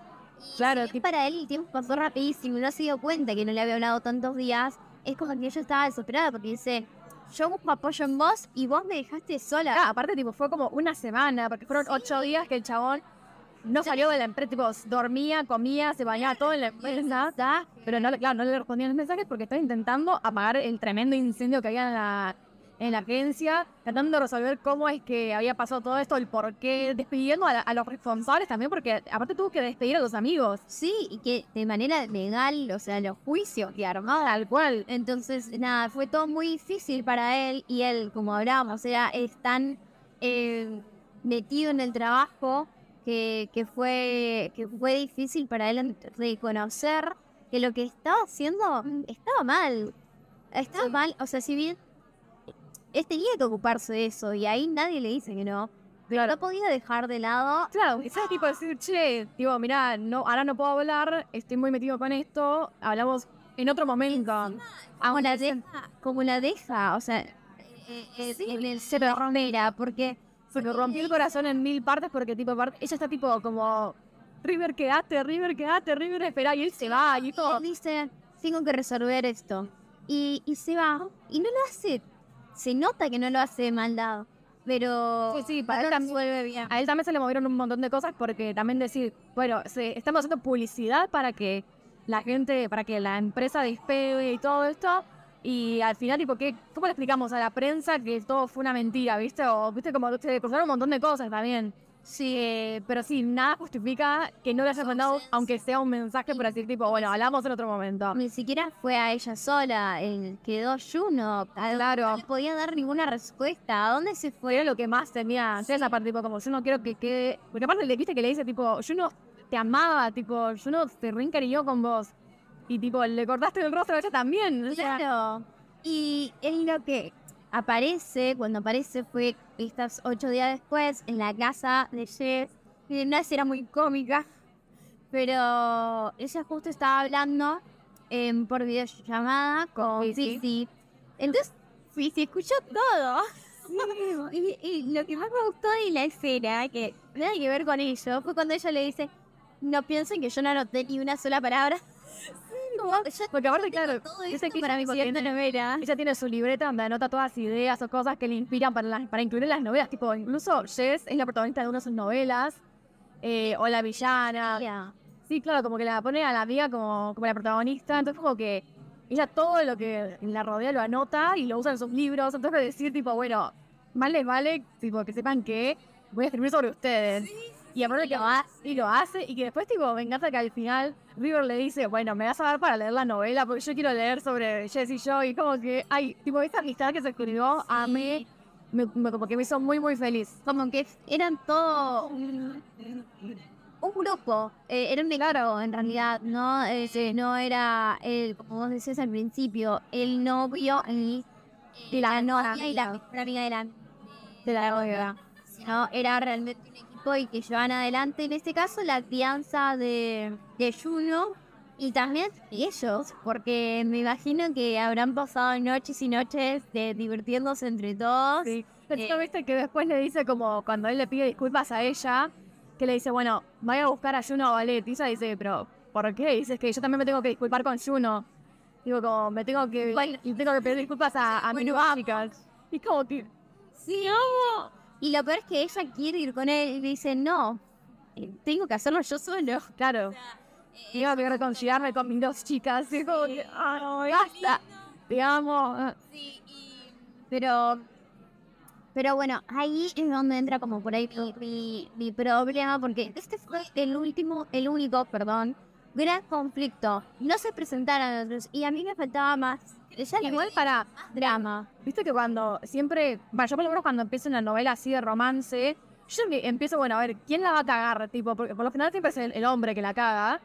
Claro, Y para él el tiempo pasó rapidísimo y no se dio cuenta que no le había hablado tantos días. Es como que yo estaba desesperada porque dice, yo busco apoyo en vos y vos me dejaste sola. Ah, aparte, tipo, fue como una semana, porque fueron ocho días que el chabón no salió de la empresa, tipo, dormía, comía, se bañaba todo en la empresa, pero no, claro, no le respondían los mensajes porque estaba intentando apagar el tremendo incendio que había en la, en la agencia, tratando de resolver cómo es que había pasado todo esto, el por qué, despidiendo a, a los responsables también, porque aparte tuvo que despedir a los amigos, Sí, y que de manera legal, o sea, los juicios que armaba. tal cual. Entonces, nada, fue todo muy difícil para él y él, como hablábamos, era, es tan eh, metido en el trabajo que, que, fue, que fue difícil para él reconocer que lo que estaba haciendo estaba mal. Estaba mal, o sea, si bien él tenía que ocuparse de eso y ahí nadie le dice que no, Claro. no podía dejar de lado Claro, ese tipo de decir, che, tipo, mirá, no, ahora no puedo hablar, estoy muy metido con esto, hablamos en otro momento. como la deja, como la deja, o sea, eh, eh, en el se romera, porque Se me rompió el corazón en mil partes porque, tipo, ella está tipo como, River, quedate, River, quedate, River, espera, y él se va, y todo. él dice, tengo que resolver esto. Y, y se va, y no lo hace, se nota que no lo hace de maldad, pero Sí, sí, para él no lo también- resuelve bien. A él también se le movieron un montón de cosas porque también decir, bueno, se, estamos haciendo publicidad para que la gente, para que la empresa despegue y todo esto. Y al final, tipo, ¿qué, ¿cómo le explicamos a la prensa que todo fue una mentira, viste? O, viste, como se cruzaron un montón de cosas también. Sí, eh, pero sí, nada justifica que no le hayas mandado, aunque sea un mensaje para decir, tipo, bueno, hablamos en otro momento. Ni siquiera fue a ella sola, él quedó Juno, Claro. no le podía dar ninguna respuesta. ¿A dónde se fue? Fue lo que más tenía esa parte, tipo, como yo no quiero que quede. Porque aparte le viste que le dice, tipo, yo no te amaba, tipo, yo no te reencariñó con vos. Y tipo, le cortaste el rostro a ella también. O sea, Claro. Y es lo que aparece, cuando aparece fue estas ocho días después en la casa de Jess. Y Una escena muy cómica, pero ella justo estaba hablando em, por videollamada con Sí, sí. Cici. Entonces, sí, se escuchó todo. Y, y lo que más me gustó de la escena, que nada que ver con ello, fue cuando ella le dice, no piensen que yo no anoté ni una sola palabra. Yo porque aparte, claro, esto que para mi siguiente novela. ella tiene su libreta donde anota todas las ideas o cosas que le inspiran para, las- para incluir en las novelas. Tipo, incluso Jess es la protagonista de una de sus novelas. eh, o la villana. Sí, claro, como que la pone a la amiga como, como la protagonista. Entonces, como que ella todo lo que la rodea lo anota y lo usa en sus libros. Entonces, decir, tipo, bueno, les vale tipo, que sepan que voy a escribir sobre ustedes. Y aparte que lo hace. y lo hace. Y que después, tipo, me encanta que al final River le dice, bueno, me vas a dar para leer la novela porque yo quiero leer sobre Jess y yo. Y como que, ay, tipo, esta amistad que se escribió a mí, me, me- como que me hizo muy, muy feliz. Como que eran todo un grupo, eh, era un claro, en realidad, ¿no? Eh, No era, el, como vos decías al principio, el novio y, y la novia y la amiga de la, de la novia. No, era realmente y que llevan adelante, en este caso, la crianza de, de Juno y también ellos, porque me imagino que habrán pasado noches y noches de divirtiéndose entre todos. Sí. Pero viste que después le dice como cuando él le pide disculpas a ella, que le dice, bueno, vaya a buscar a Juno o a Leticia, dice, pero ¿por qué? Dices que yo también me tengo que disculpar con Juno. Digo, como, me tengo que, y tengo que pedir disculpas a, a mis chicas. Y como que, sí, no. Y lo peor es que ella quiere ir con él y dice, no, eh, tengo que hacerlo yo solo. Claro. Tengo que reconciliarme con mis dos chicas. Y como que, ah, no, basta. Digamos. Sí, pero pero bueno, ahí es donde entra como por ahí mi, mi, problema, porque este fue el último, el único, perdón, gran conflicto. No se presentaron otros y a mí me faltaba más. Igual para drama. Viste que cuando siempre, bueno, yo por lo menos cuando empiezo una novela así de romance, yo empiezo, bueno, a ver, ¿quién la va a cagar? Tipo, porque por lo general siempre es el, hombre que la caga.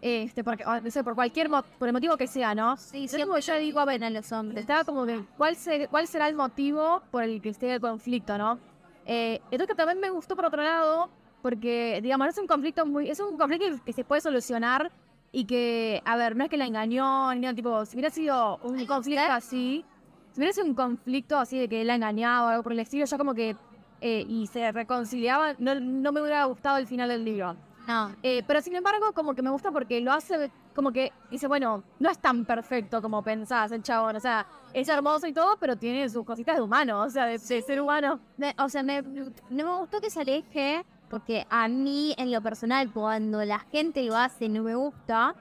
Este, porque, no sé, por cualquier por el motivo que sea, ¿no? Sí, sí. Como yo digo, a ver, a los hombres. Estaba como que, ¿cuál, ¿cuál será el motivo por el que esté el conflicto, no? Eh, entonces también me gustó por otro lado, porque, digamos, es un conflicto muy, es un conflicto que se puede solucionar y que, a ver, no es que la engañó, ni nada, tipo, si hubiera sido un conflicto así, si hubiera sido un conflicto así de que él la engañaba o algo por el estilo, ya como que, eh, y se reconciliaba, no, no me hubiera gustado el final del libro. No. Eh, pero sin embargo, como que me gusta porque lo hace, como que dice, bueno, no es tan perfecto como pensás el chabón. O sea, es hermoso y todo, pero tiene sus cositas de humano, o sea, de, ser humano. o sea, me, no me gustó que se aleje, porque a mí, en lo personal, cuando la gente lo hace, no me gusta.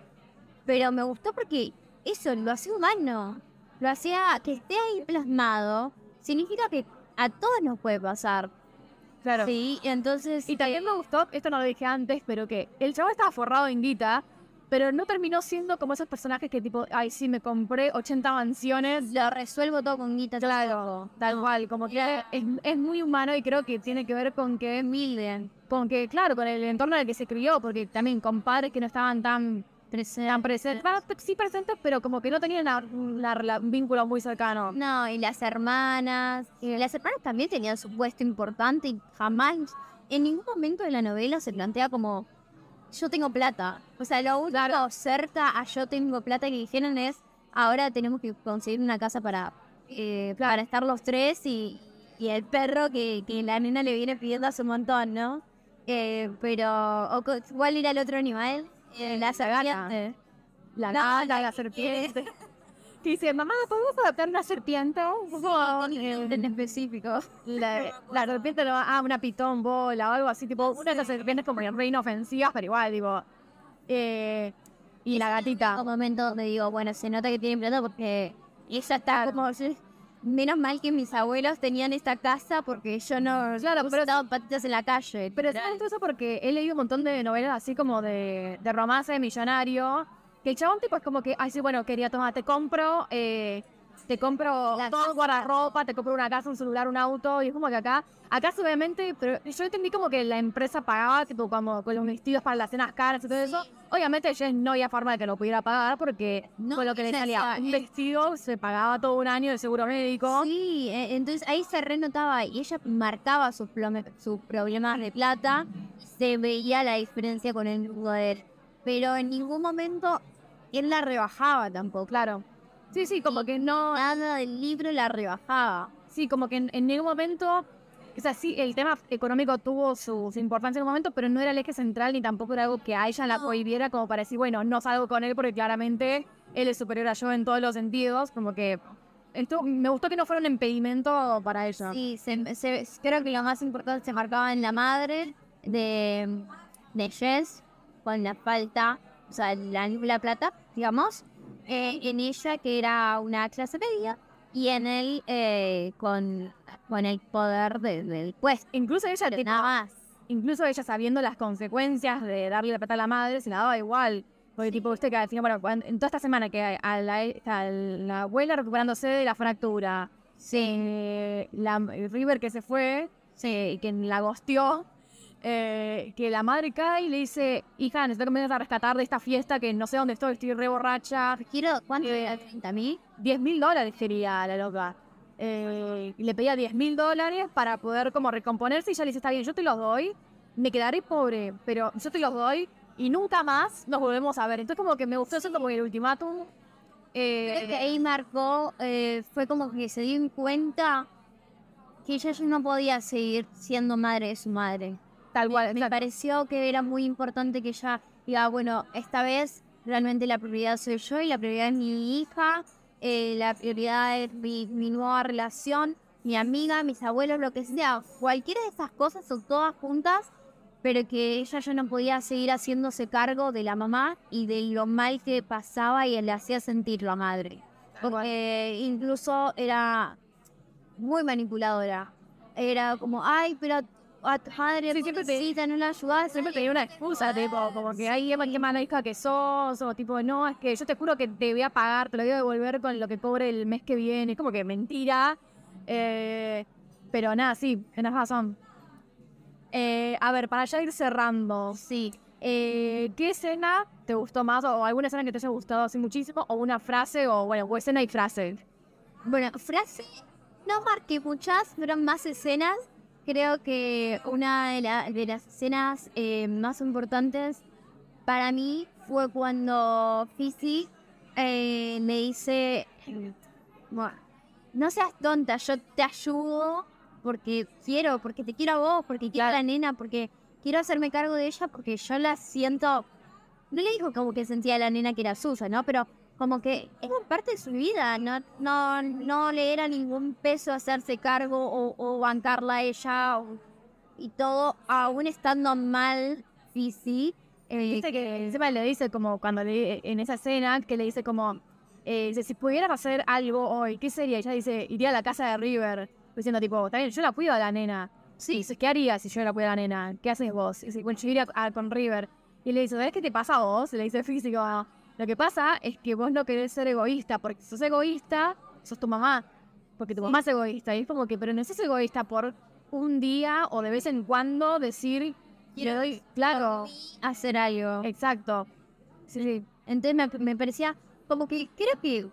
Pero me gustó porque eso, lo hacía humano. Lo hacía que esté ahí plasmado. Significa que a todos nos puede pasar. Claro. Sí, entonces. Y también me gustó, esto no lo dije antes, pero que el chavo estaba forrado en guita, pero no terminó siendo como esos personajes que tipo, ay, sí, me compré 80 mansiones. Lo resuelvo todo con guita. Claro, tal cual, como que es, es, muy humano y creo que tiene que ver con que Milden, con que, claro, con el entorno en el que se crió, porque también con padres que no estaban tan tan presentes, sí presentes, pero como que no tenían un vínculo muy cercano. No, y las hermanas, y las hermanas también tenían su puesto importante y jamás, en ningún momento de la novela se plantea como yo tengo plata. O sea, lo único cerca a yo tengo plata que dijeron es ahora tenemos que conseguir una casa para, eh, para estar los tres y, y el perro que, que, la nena le viene pidiendo hace un montón, ¿no? Eh, pero, ¿cuál era el otro animal? Eh, la serpiente. La gata, la serpiente. Dice, mamá, ¿podemos adaptar una serpiente? En específico. La, la serpiente, no, ah, una pitón bola o algo así, tipo, una de esas serpientes como en reino ofensivas, pero igual, digo. Eh, y la gatita. Un momento donde digo, bueno, se nota que tiene plata porque ella está como. Menos mal que mis abuelos tenían esta casa porque yo no claro, pero estaban patitas en la calle. Pero es eso porque he leído un montón de novelas así como de, de romance de millonario. Que el chabón tipo es como que, ay sí, bueno, quería tomar, te compro, eh, te compro todo guardarropa, te compro una casa, un celular, un auto. Y es como que acá Acá obviamente, pero yo entendí como que la empresa pagaba, tipo, como con los vestidos para las cenas caras y todo eso. Obviamente ella no había forma de que lo pudiera pagar porque no, con lo que le salía un vestido se pagaba todo un año de seguro médico. Sí, e, entonces ahí se renotaba y ella marcaba sus, sus problemas de plata. Se veía la diferencia con el poder. Pero en ningún momento él la rebajaba tampoco. Claro. Sí, sí, como que no... Nada del libro la rebajaba. Sí, como que en ningún momento o sea, sí, el tema económico tuvo su, importancia en un momento, pero no era el eje central ni tampoco era algo que a ella la prohibiera como para decir, bueno, no salgo con él porque claramente él es superior a yo en todos los sentidos, como que esto me gustó que no fuera un impedimento para ella. Sí, creo que lo más importante se marcaba en la madre de, de Jess, con la falta, o sea, la, la plata, digamos, eh, en ella que era una clase media y en él eh, con, con el poder del puesto. Incluso ella nada más. Incluso ella sabiendo las consecuencias de darle la plata a la madre, se la daba igual. Porque tipo, usted que al final, bueno, en toda esta semana que a la, a la abuela recuperándose de la fractura, sí. Eh, la River que se fue, sí, y que la gosteó, eh, que la madre cae y le dice, hija, necesito que me vengas a rescatar de esta fiesta que no sé dónde estoy, estoy re borracha. Quiero, ¿cuánto Eh, era? ¿30 mil? 10 mil dólares quería la loca. Eh, y le pedía 10 mil dólares para poder como recomponerse y ella le dice, está bien, yo te los doy, me quedaré pobre, pero yo te los doy y nunca más nos volvemos a ver. Entonces como que me gustó eso como el ultimátum. Eh, Creo que ahí marcó, eh, fue como que se dio en cuenta que ella ya no podía seguir siendo madre de su madre. Tal cual. Me pareció que era muy importante que ella diga, bueno, esta vez realmente la prioridad soy yo y la prioridad es mi hija, eh, la prioridad es mi, mi nueva relación, mi amiga, mis abuelos, lo que sea. Cualquiera de esas cosas son todas juntas, pero que ella ya no podía seguir haciéndose cargo de la mamá y de lo mal que pasaba y le hacía sentir la madre. Porque incluso era muy manipuladora. Era como, ay, pero a tu madre Sí, siempre te- no la ayudas. Siempre tenía una excusa, tipo, como que Emma, qué mala hija que sos, o tipo, no, es que yo te juro que te voy a pagar, te lo voy a devolver con lo que cobre el mes que viene. Es como que mentira. Eh, pero nada, sí, tenés razón. Eh, a ver, para ya ir cerrando, Sí. eh, ¿qué escena te gustó más? O alguna escena que te haya gustado así muchísimo, o una frase, o bueno, o escena y frase. Bueno, frase, no marqué muchas, fueron más escenas. Creo que una de, la- de las escenas eh, más importantes para mí fue cuando Fizzy eh, me dice, no seas tonta, yo te ayudo porque quiero, porque te quiero a vos, porque quiero a la nena, porque quiero hacerme cargo de ella, porque yo la siento... No le dijo como que sentía a la nena que era suya, ¿no? Pero como que es parte de su vida, no, no, no le era ningún peso hacerse cargo o, o bancarla a ella o- y todo, aún estando mal Fizzy. eh, Viste que encima le dice como cuando le, en esa escena que le dice como eh, si pudieras hacer algo hoy, ¿qué sería? Ella dice, iría a la casa de River, diciendo tipo, bien, yo la cuido a la nena. Sí, dice, ¿qué harías si yo la cuido a la nena? ¿Qué haces vos? Y dice, bueno, yo iría a- con River. Y le dice, ¿sabes qué te pasa a vos? Le dice físico, lo que pasa es que vos no querés ser egoísta, porque si sos egoísta, sos tu mamá. Porque tu mamá es egoísta. Y es como que, pero no sos egoísta por un día o de vez en cuando decir, le Quiero doy, claro. hacer algo. Exacto. Sí, sí. Entonces me, me parecía como que creo que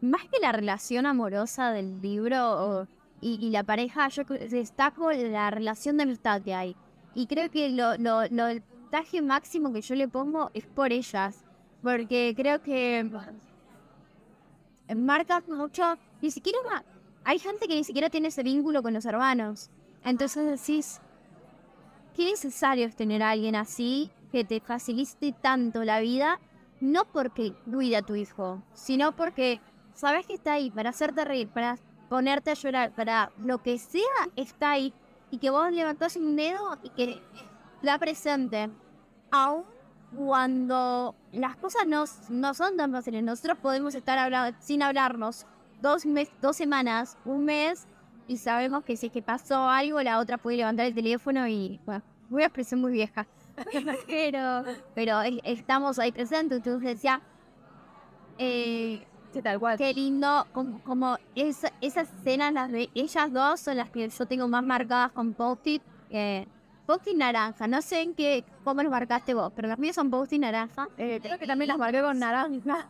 más que la relación amorosa del libro o- y, y la pareja, yo destaco la relación de amistad que hay. Y creo que lo, lo, lo- el puntaje máximo que yo le pongo es por ellas. Porque creo que marca mucho. Ni siquiera hay gente que ni siquiera tiene ese vínculo con los hermanos. Entonces decís, qué necesario es tener a alguien así que te facilite tanto la vida, no porque cuida a tu hijo, sino porque sabes que está ahí para hacerte reír, para ponerte a llorar, para lo que sea, está ahí. Y que vos levantás un dedo y que la presente. Aún cuando las cosas no, no son tan fáciles, nosotros podemos estar habla- sin hablarnos dos, mes, dos semanas, un mes, y sabemos que si es que pasó algo, la otra puede levantar el teléfono y, bueno, voy a expresión muy vieja. pero pero es- estamos ahí presentes, entonces decía, eh, Sí, tal cual. qué lindo, como, como esa- esas escenas, las de ellas dos son las que yo tengo más marcadas con post-it. Eh, post-it naranja, no sé en qué, cómo los marcaste vos, pero las mías son post-it naranja. Eh, creo que también las marqué con naranja.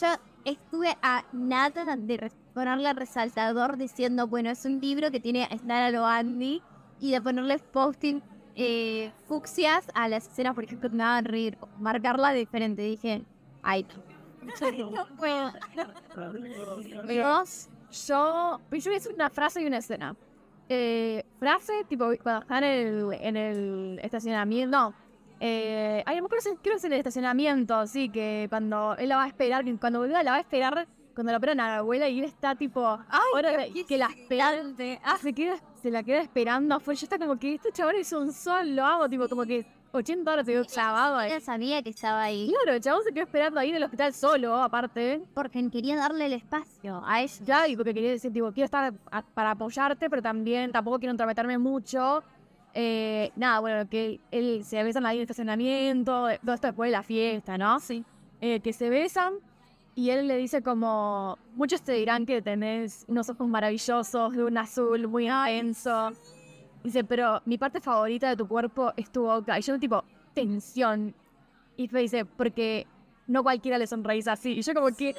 Yo estuve a nada de ponerle resaltador diciendo, bueno, es un libro que tiene a estar a lo Andy y de ponerle post-it eh, fucsias a las escenas, por ejemplo, que me hagan reír, marcarla diferente. Dije, ay, no puedo. ¿Y vos? Yo, yo decir una frase y una escena. Eh, frase, tipo, cuando están en el, en el estacionamiento. No. Eh, ay, no me acuerdo creo que es en el estacionamiento, sí, que cuando él la va a esperar, que cuando vuelva la va a esperar, cuando la operan a la abuela y él está tipo, ahora que, que la esperan, ah, se, queda, se la queda esperando afuera, ya está como que este chabón es un sol, lo hago, tipo, como que 80 horas se quedó clavado ahí. Sabía que estaba ahí Claro, el chabón se quedó esperando ahí en el hospital solo, aparte. porque quería darle el espacio a ella. Ya, y porque quería decir, tipo, quiero estar a- para apoyarte, pero también tampoco quiero entrometerme mucho. Eh, nada, bueno, que él se besan ahí en el estacionamiento, eh, todo esto después de la fiesta, ¿no? Sí. Eh, que se besan y él le dice como, muchos te dirán que tenés unos ojos maravillosos, de un azul muy intenso. Dice, pero mi parte favorita de tu cuerpo es tu boca. Y yo tipo, tensión. Y Fe dice, porque no cualquiera le sonreís así. Y yo como que...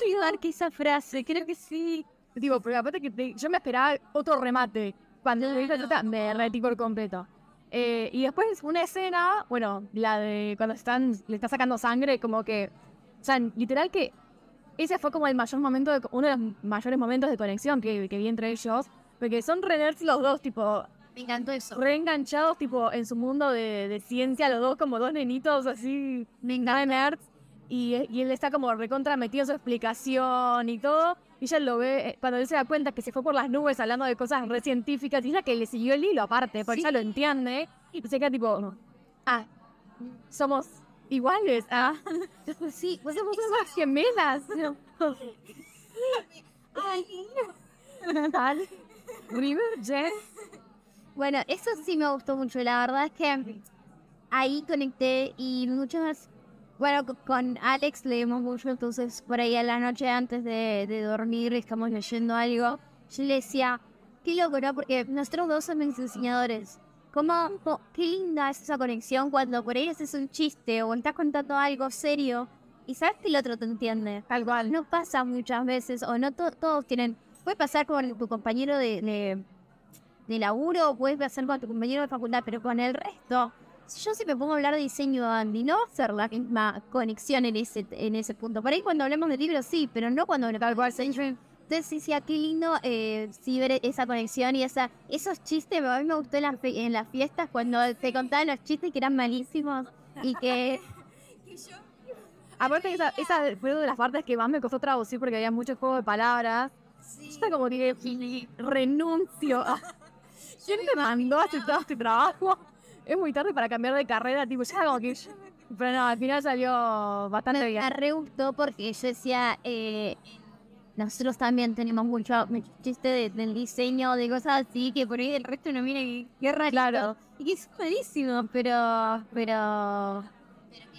Creo que esa frase, creo que sí. Tipo, pero aparte que te- yo me esperaba otro remate. Cuando dije la teta, me derretí por completo. Eh, y después una escena, bueno, la de cuando están, le está sacando sangre, como que, o sea, literal que ese fue como el mayor momento, de, uno de los mayores momentos de conexión que, que vi entre ellos, porque son re nerds los dos, tipo, Me encantó eso. reenganchados, tipo, en su mundo de, de ciencia, los dos como dos nenitos así, Me nada encantó. nerds, y, y él está como recontra metido en su explicación y todo, y ella lo ve, eh, cuando él se da cuenta que se fue por las nubes hablando de cosas re científicas, y ella que le siguió el hilo aparte, porque Sí. ella lo entiende, y se queda tipo, ah, somos iguales, ah, Sí, pues somos unas gemelas. Ay, River, Jen, Bueno, eso sí me gustó mucho. La verdad es que ahí conecté y muchas. Bueno, co- con Alex leemos mucho, entonces por ahí a la noche antes de, de dormir estamos leyendo algo. Yo le decía, qué loco, ¿no? Porque nosotros dos somos diseñadores. ¿Cómo, qué linda es esa conexión cuando por ahí haces un chiste o estás contando algo serio y sabes que el otro te entiende. tal cual. No pasa muchas veces, o no to- todos tienen. Puede pasar con tu compañero de, de, de laburo, o puede pasar con tu compañero de facultad, pero con el resto. Si yo si me pongo a hablar de diseño Andy, no va a ser la misma conexión en ese, en ese punto. Por ahí cuando hablemos de libros sí, pero no cuando hablamos de diseño. Entonces sí, sí, qué lindo eh, sí ver esa conexión y esa, esos chistes. A mí me gustó en las, en las fiestas cuando te contaban los chistes que eran malísimos y que Aparte, esa, esa fue una de las partes que más me costó traducir porque había mucho juego de palabras. Yo estaba como que renuncio. a- ¿Quién te mandó a hacer todo este trabajo? Es muy tarde para cambiar de carrera, tipo, ya como que... Pero no, al final salió bastante me, bien. me re gustó porque yo decía, eh, nosotros también tenemos mucho, mucho chiste de- del diseño, de cosas así, que por ahí el resto no mira qué raro. Claro. Y que es malísimo, pero, pero,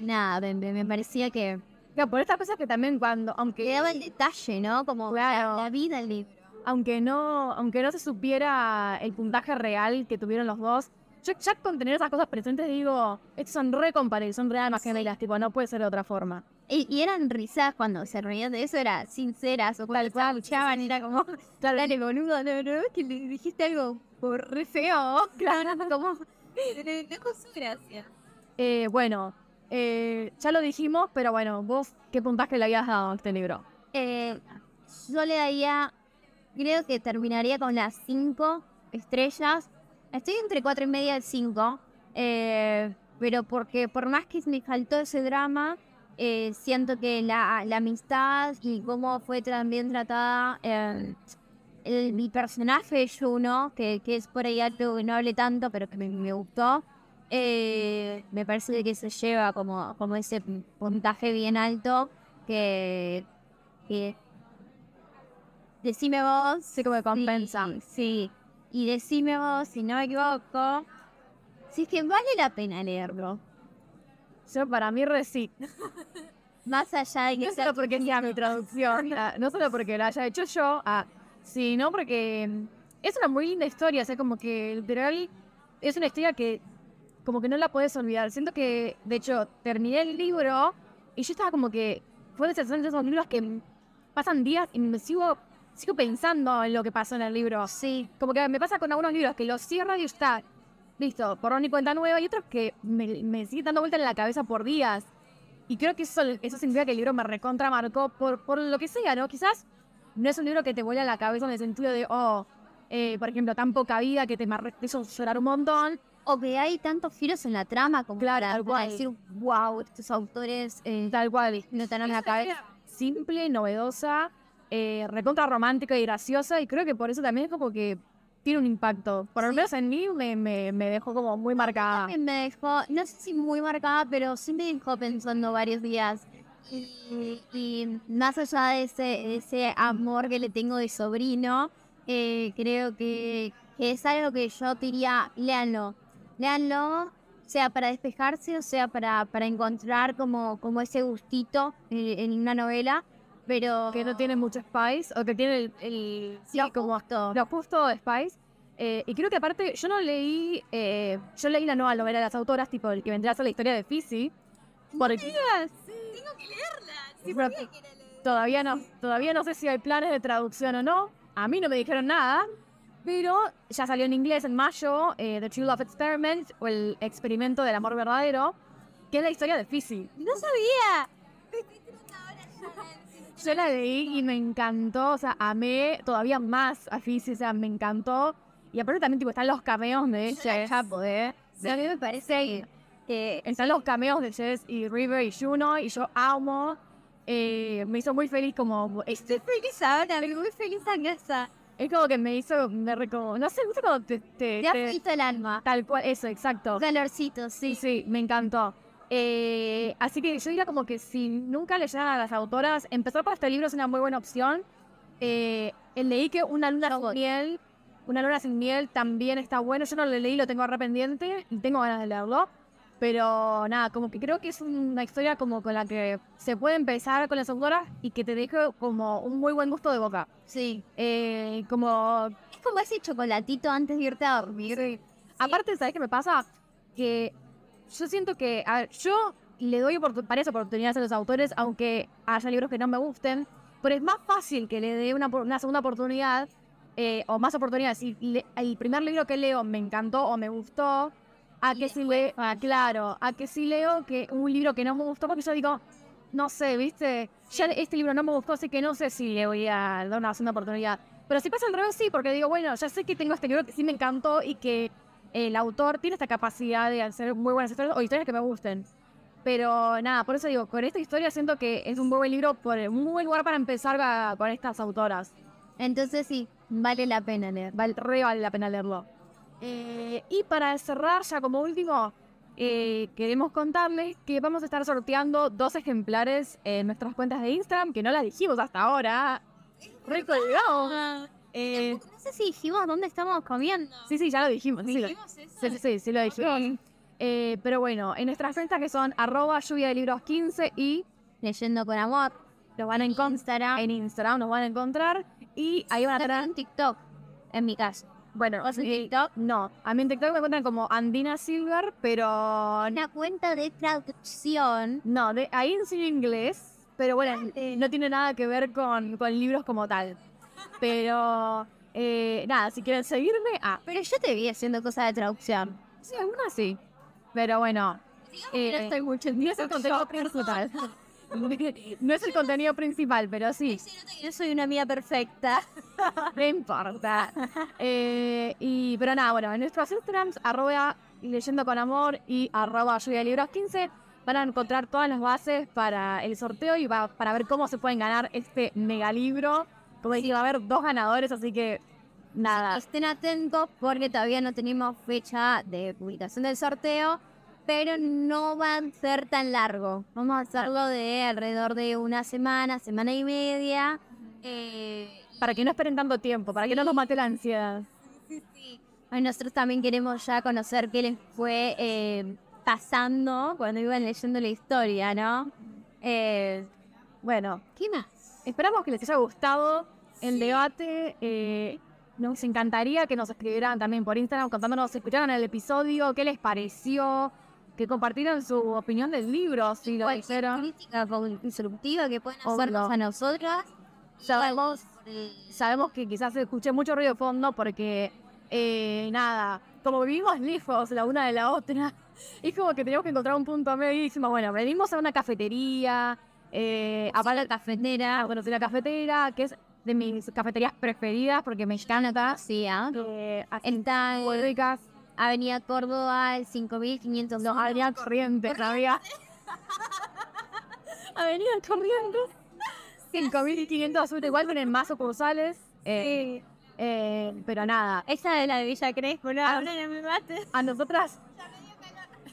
nada, me, me- me parecía que Por estas cosas que también cuando, le aunque, daba el detalle, ¿no? Como Claro. la vida al libro. aunque no, aunque no se supiera el puntaje real que tuvieron los dos, yo ya con tener esas cosas presentes digo, estos son re comparables, son almas gemelas, tipo, no puede ser de otra forma. Y, y eran risas cuando se reían de eso, era sinceras, o cuando se escuchaban, era como, dale boludo, no, no, que le dijiste algo por re feo, claro, como, no, no con su gracia. Eh, bueno, eh, ya lo dijimos, pero bueno, vos, ¿qué puntaje le habías dado a este libro? Eh, yo le daría, creo que terminaría con las 5 estrellas. Estoy entre 4 y media y 5. pero porque por más que me faltó ese drama, eh, siento que la, amistad y cómo fue también tratada eh, el, mi personaje Juno, que, que es por ahí algo que no hable tanto, pero que me gustó, eh, me parece que se lleva como, como ese puntaje bien alto que, que decime vos Sí, como que compensa. Sí, sí. y decime vos si no me equivoco si es que vale la pena leerlo Yo, para mí, re sí. más allá de que No sea solo porque sea mi traducción, no solo porque la haya hecho yo, ah, sino porque mm, es una muy linda historia, o sea, como que literal es una historia que como que no la puedes olvidar. Siento que, de hecho, terminé el libro y yo estaba como que fue de esos libros que pasan días y me sigo sigo pensando en lo que pasó en el libro. sí Como que me pasa con algunos libros que los cierro y está listo, por y cuenta nueva, y otros que me, me siguen dando vueltas en la cabeza por días. Y creo que eso, eso significa que el libro me recontra marcó por, por lo que sea, ¿no? Quizás no es un libro que te vuela la cabeza en el sentido de, oh, eh, por ejemplo, tan poca vida que te, te hizo llorar un montón. O que hay tantos giros en la trama como Claro, para, decir wow estos autores eh, Tal cual. no te dan la cabeza Simple, novedosa, eh, recontra romántica y graciosa, y creo que por eso también es como que tiene un impacto. Por lo Sí. menos en mí me, me, me dejó como muy marcada. También me dejó, no sé si muy marcada, pero sí me dejó pensando varios días. Y, y más allá de ese, ese amor que le tengo de sobrino, eh, creo que, que es algo que yo diría, léanlo. Léanlo, sea para despejarse o sea para, para encontrar como, como ese gustito en, en una novela. Pero que no tiene mucho spice o que tiene el, el- sí, Lo como justo. lo justo de spice Eh, y creo que aparte, yo no leí, eh, yo leí la nueva novela de las autoras, tipo el que vendría a ser la historia de Fizzy. Porque Tengo que leerla. Sí, pero todavía no, todavía no sé si hay planes de traducción o no. A mí no me dijeron nada. Pero ya salió en inglés en mayo, eh, The True Love Experiment, o el experimento del amor verdadero, que es la historia de Fizzy. No sabía. Yo la leí y me encantó, o sea, amé todavía más a Fizzy, o sea, me encantó. Y aparte también tipo, están los cameos de Jess, poder. A mí me parece que Están los cameos de Jess y River y Juno, y yo amo. Eh, me hizo muy feliz como... Este, feliz ahora, muy feliz en casa. Es como que me hizo... Me no sé, ¿viste cuando te... te- Ya te- frito el alma. tal cual, eso, exacto. Calorcito, Sí, sí. sí, me encantó. Eh, así que yo diría como que si nunca leyeran a las autoras, empezar por este libro es una muy buena opción. Eh, leí que Una luna sin miel, Una luna sin miel también está bueno. Yo no lo leí, lo tengo re pendiente y tengo ganas de leerlo. Pero nada, como que creo que es una historia como con la que se puede empezar con las autoras y que te deje como un muy buen gusto de boca. Sí. Eh, como Es como ese chocolatito antes de irte a dormir. Aparte, ¿sabes qué me pasa? Que yo siento que, a ver, yo le doy varias oportunidades a los autores, aunque haya libros que no me gusten, pero es más fácil que le dé una, una segunda oportunidad, eh, o más oportunidades. Si le- el primer libro que leo me encantó o me gustó, a que si leo, ah, claro, a que si leo que un libro que no me gustó, porque yo digo, no sé, viste, ya este libro no me gustó, así que no sé si le voy a dar una segunda oportunidad. Pero si pasa al revés, sí, porque digo, bueno, ya sé que tengo este libro que sí me encantó y que el autor tiene esta capacidad de hacer muy buenas historias o historias que me gusten. Pero nada, por eso digo, con esta historia siento que es un buen libro, por un buen lugar para empezar a- con estas autoras. Entonces sí, vale la pena leer. Vale, re vale la pena leerlo. Eh, y para cerrar, ya como último, eh, queremos contarles que vamos a estar sorteando dos ejemplares en nuestras cuentas de Instagram, que no las dijimos hasta ahora. Recolgado. Eh, No sé si dijimos dónde estamos comiendo. sí, sí, ya lo dijimos. Sí, sí, sí, lo dijimos. Eh, pero bueno, en nuestras cuentas que son arroba lluvia de libros 15 y Leyendo con amor. los van a encontrar en Instagram, nos van a encontrar y ahí van a tener en TikTok, en mi caso. Bueno, ¿Vos en eh, TikTok? No, a mí en TikTok me encuentran como Andina Silver, pero Una cuenta de traducción. no, de, ahí enseño inglés, pero bueno, eh, no tiene nada que ver con, con libros como tal. Pero eh, nada, si quieren seguirme, ah, Pero yo te vi haciendo cosas de traducción. sí, algunas sí. Pero bueno, eh, no estoy mucho en no es el contenido principal. No es el contenido principal, pero sí. Yo soy una amiga perfecta. No importa. Eh, y, pero nada, bueno, en nuestros Instagrams, arroba leyendo con amor y arroba lluvia de libros 15, van a encontrar todas las bases para el sorteo y va- para ver cómo se pueden ganar este mega libro. Como dije, va a haber dos ganadores, así que nada. Estén atentos porque todavía no tenemos fecha de publicación del sorteo, pero no va a ser tan largo. Vamos a hacerlo de alrededor de una semana, semana y media. Eh, Para que no esperen tanto tiempo, para que no nos mate la ansiedad. Ay, nosotros también queremos ya conocer qué les fue eh, pasando cuando iban leyendo la historia, ¿no? Eh, Bueno, ¿Qué más? Esperamos que les haya gustado el debate. eh, nos encantaría que nos escribieran también por Instagram contándonos si escucharon el episodio, qué les pareció, que compartieran su opinión del libro, si lo hicieron. crítica constructiva que Obvio. hacernos a nosotras. Sabemos, sabemos que quizás se escuche mucho ruido de fondo porque, eh, nada, como vivimos lejos la una de la otra, es como que teníamos que encontrar un punto medio y dijimos, bueno, venimos a una cafetería, eh, a la cafetera, a conocer la cafetera, que es de mis cafeterías preferidas porque me encanta. Sí. Eh, así Está muy en ricas. Avenida Córdoba, el 5500. Los Avenida Corrientes, había. Avenida Corrientes. 5500 azul, igual tienen más sucursales. Eh, eh, pero nada, Esa es la de Villa Crespo, no, no me mates. a nosotras.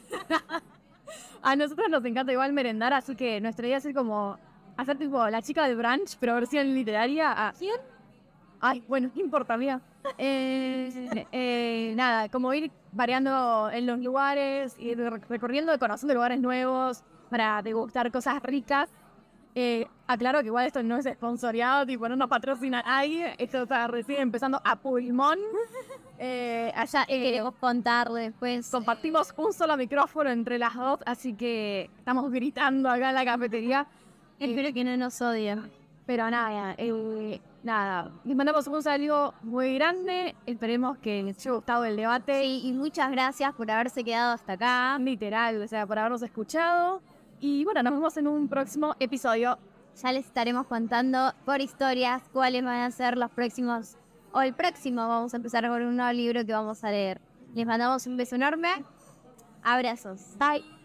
a nosotras nos encanta igual merendar, así que nuestra idea es ser como hacer tipo la chica de brunch, pero versión literaria. A... ¿Quién? Ay, bueno, no importa, amiga. Eh, eh, nada, como ir variando en los lugares, ir rec- recorriendo conociendo lugares nuevos para degustar cosas ricas. Eh, aclaro que igual esto no es esponsoreado, tipo no nos patrocina nadie, esto está recién empezando a pulmón. Eh, allá eh, queremos contarle después. compartimos un solo micrófono entre las dos, así que estamos gritando acá en la cafetería. Espero que no nos odien. Pero nada, eh, nada. Les mandamos un saludo muy grande. Esperemos que les haya gustado el debate. Sí, y muchas gracias por haberse quedado hasta acá. Literal, o sea, por habernos escuchado. Y bueno, nos vemos en un próximo episodio. Ya les estaremos contando por historias cuáles van a ser los próximos o el próximo. Vamos a empezar con un nuevo libro que vamos a leer. Les mandamos un beso enorme. Abrazos. Bye.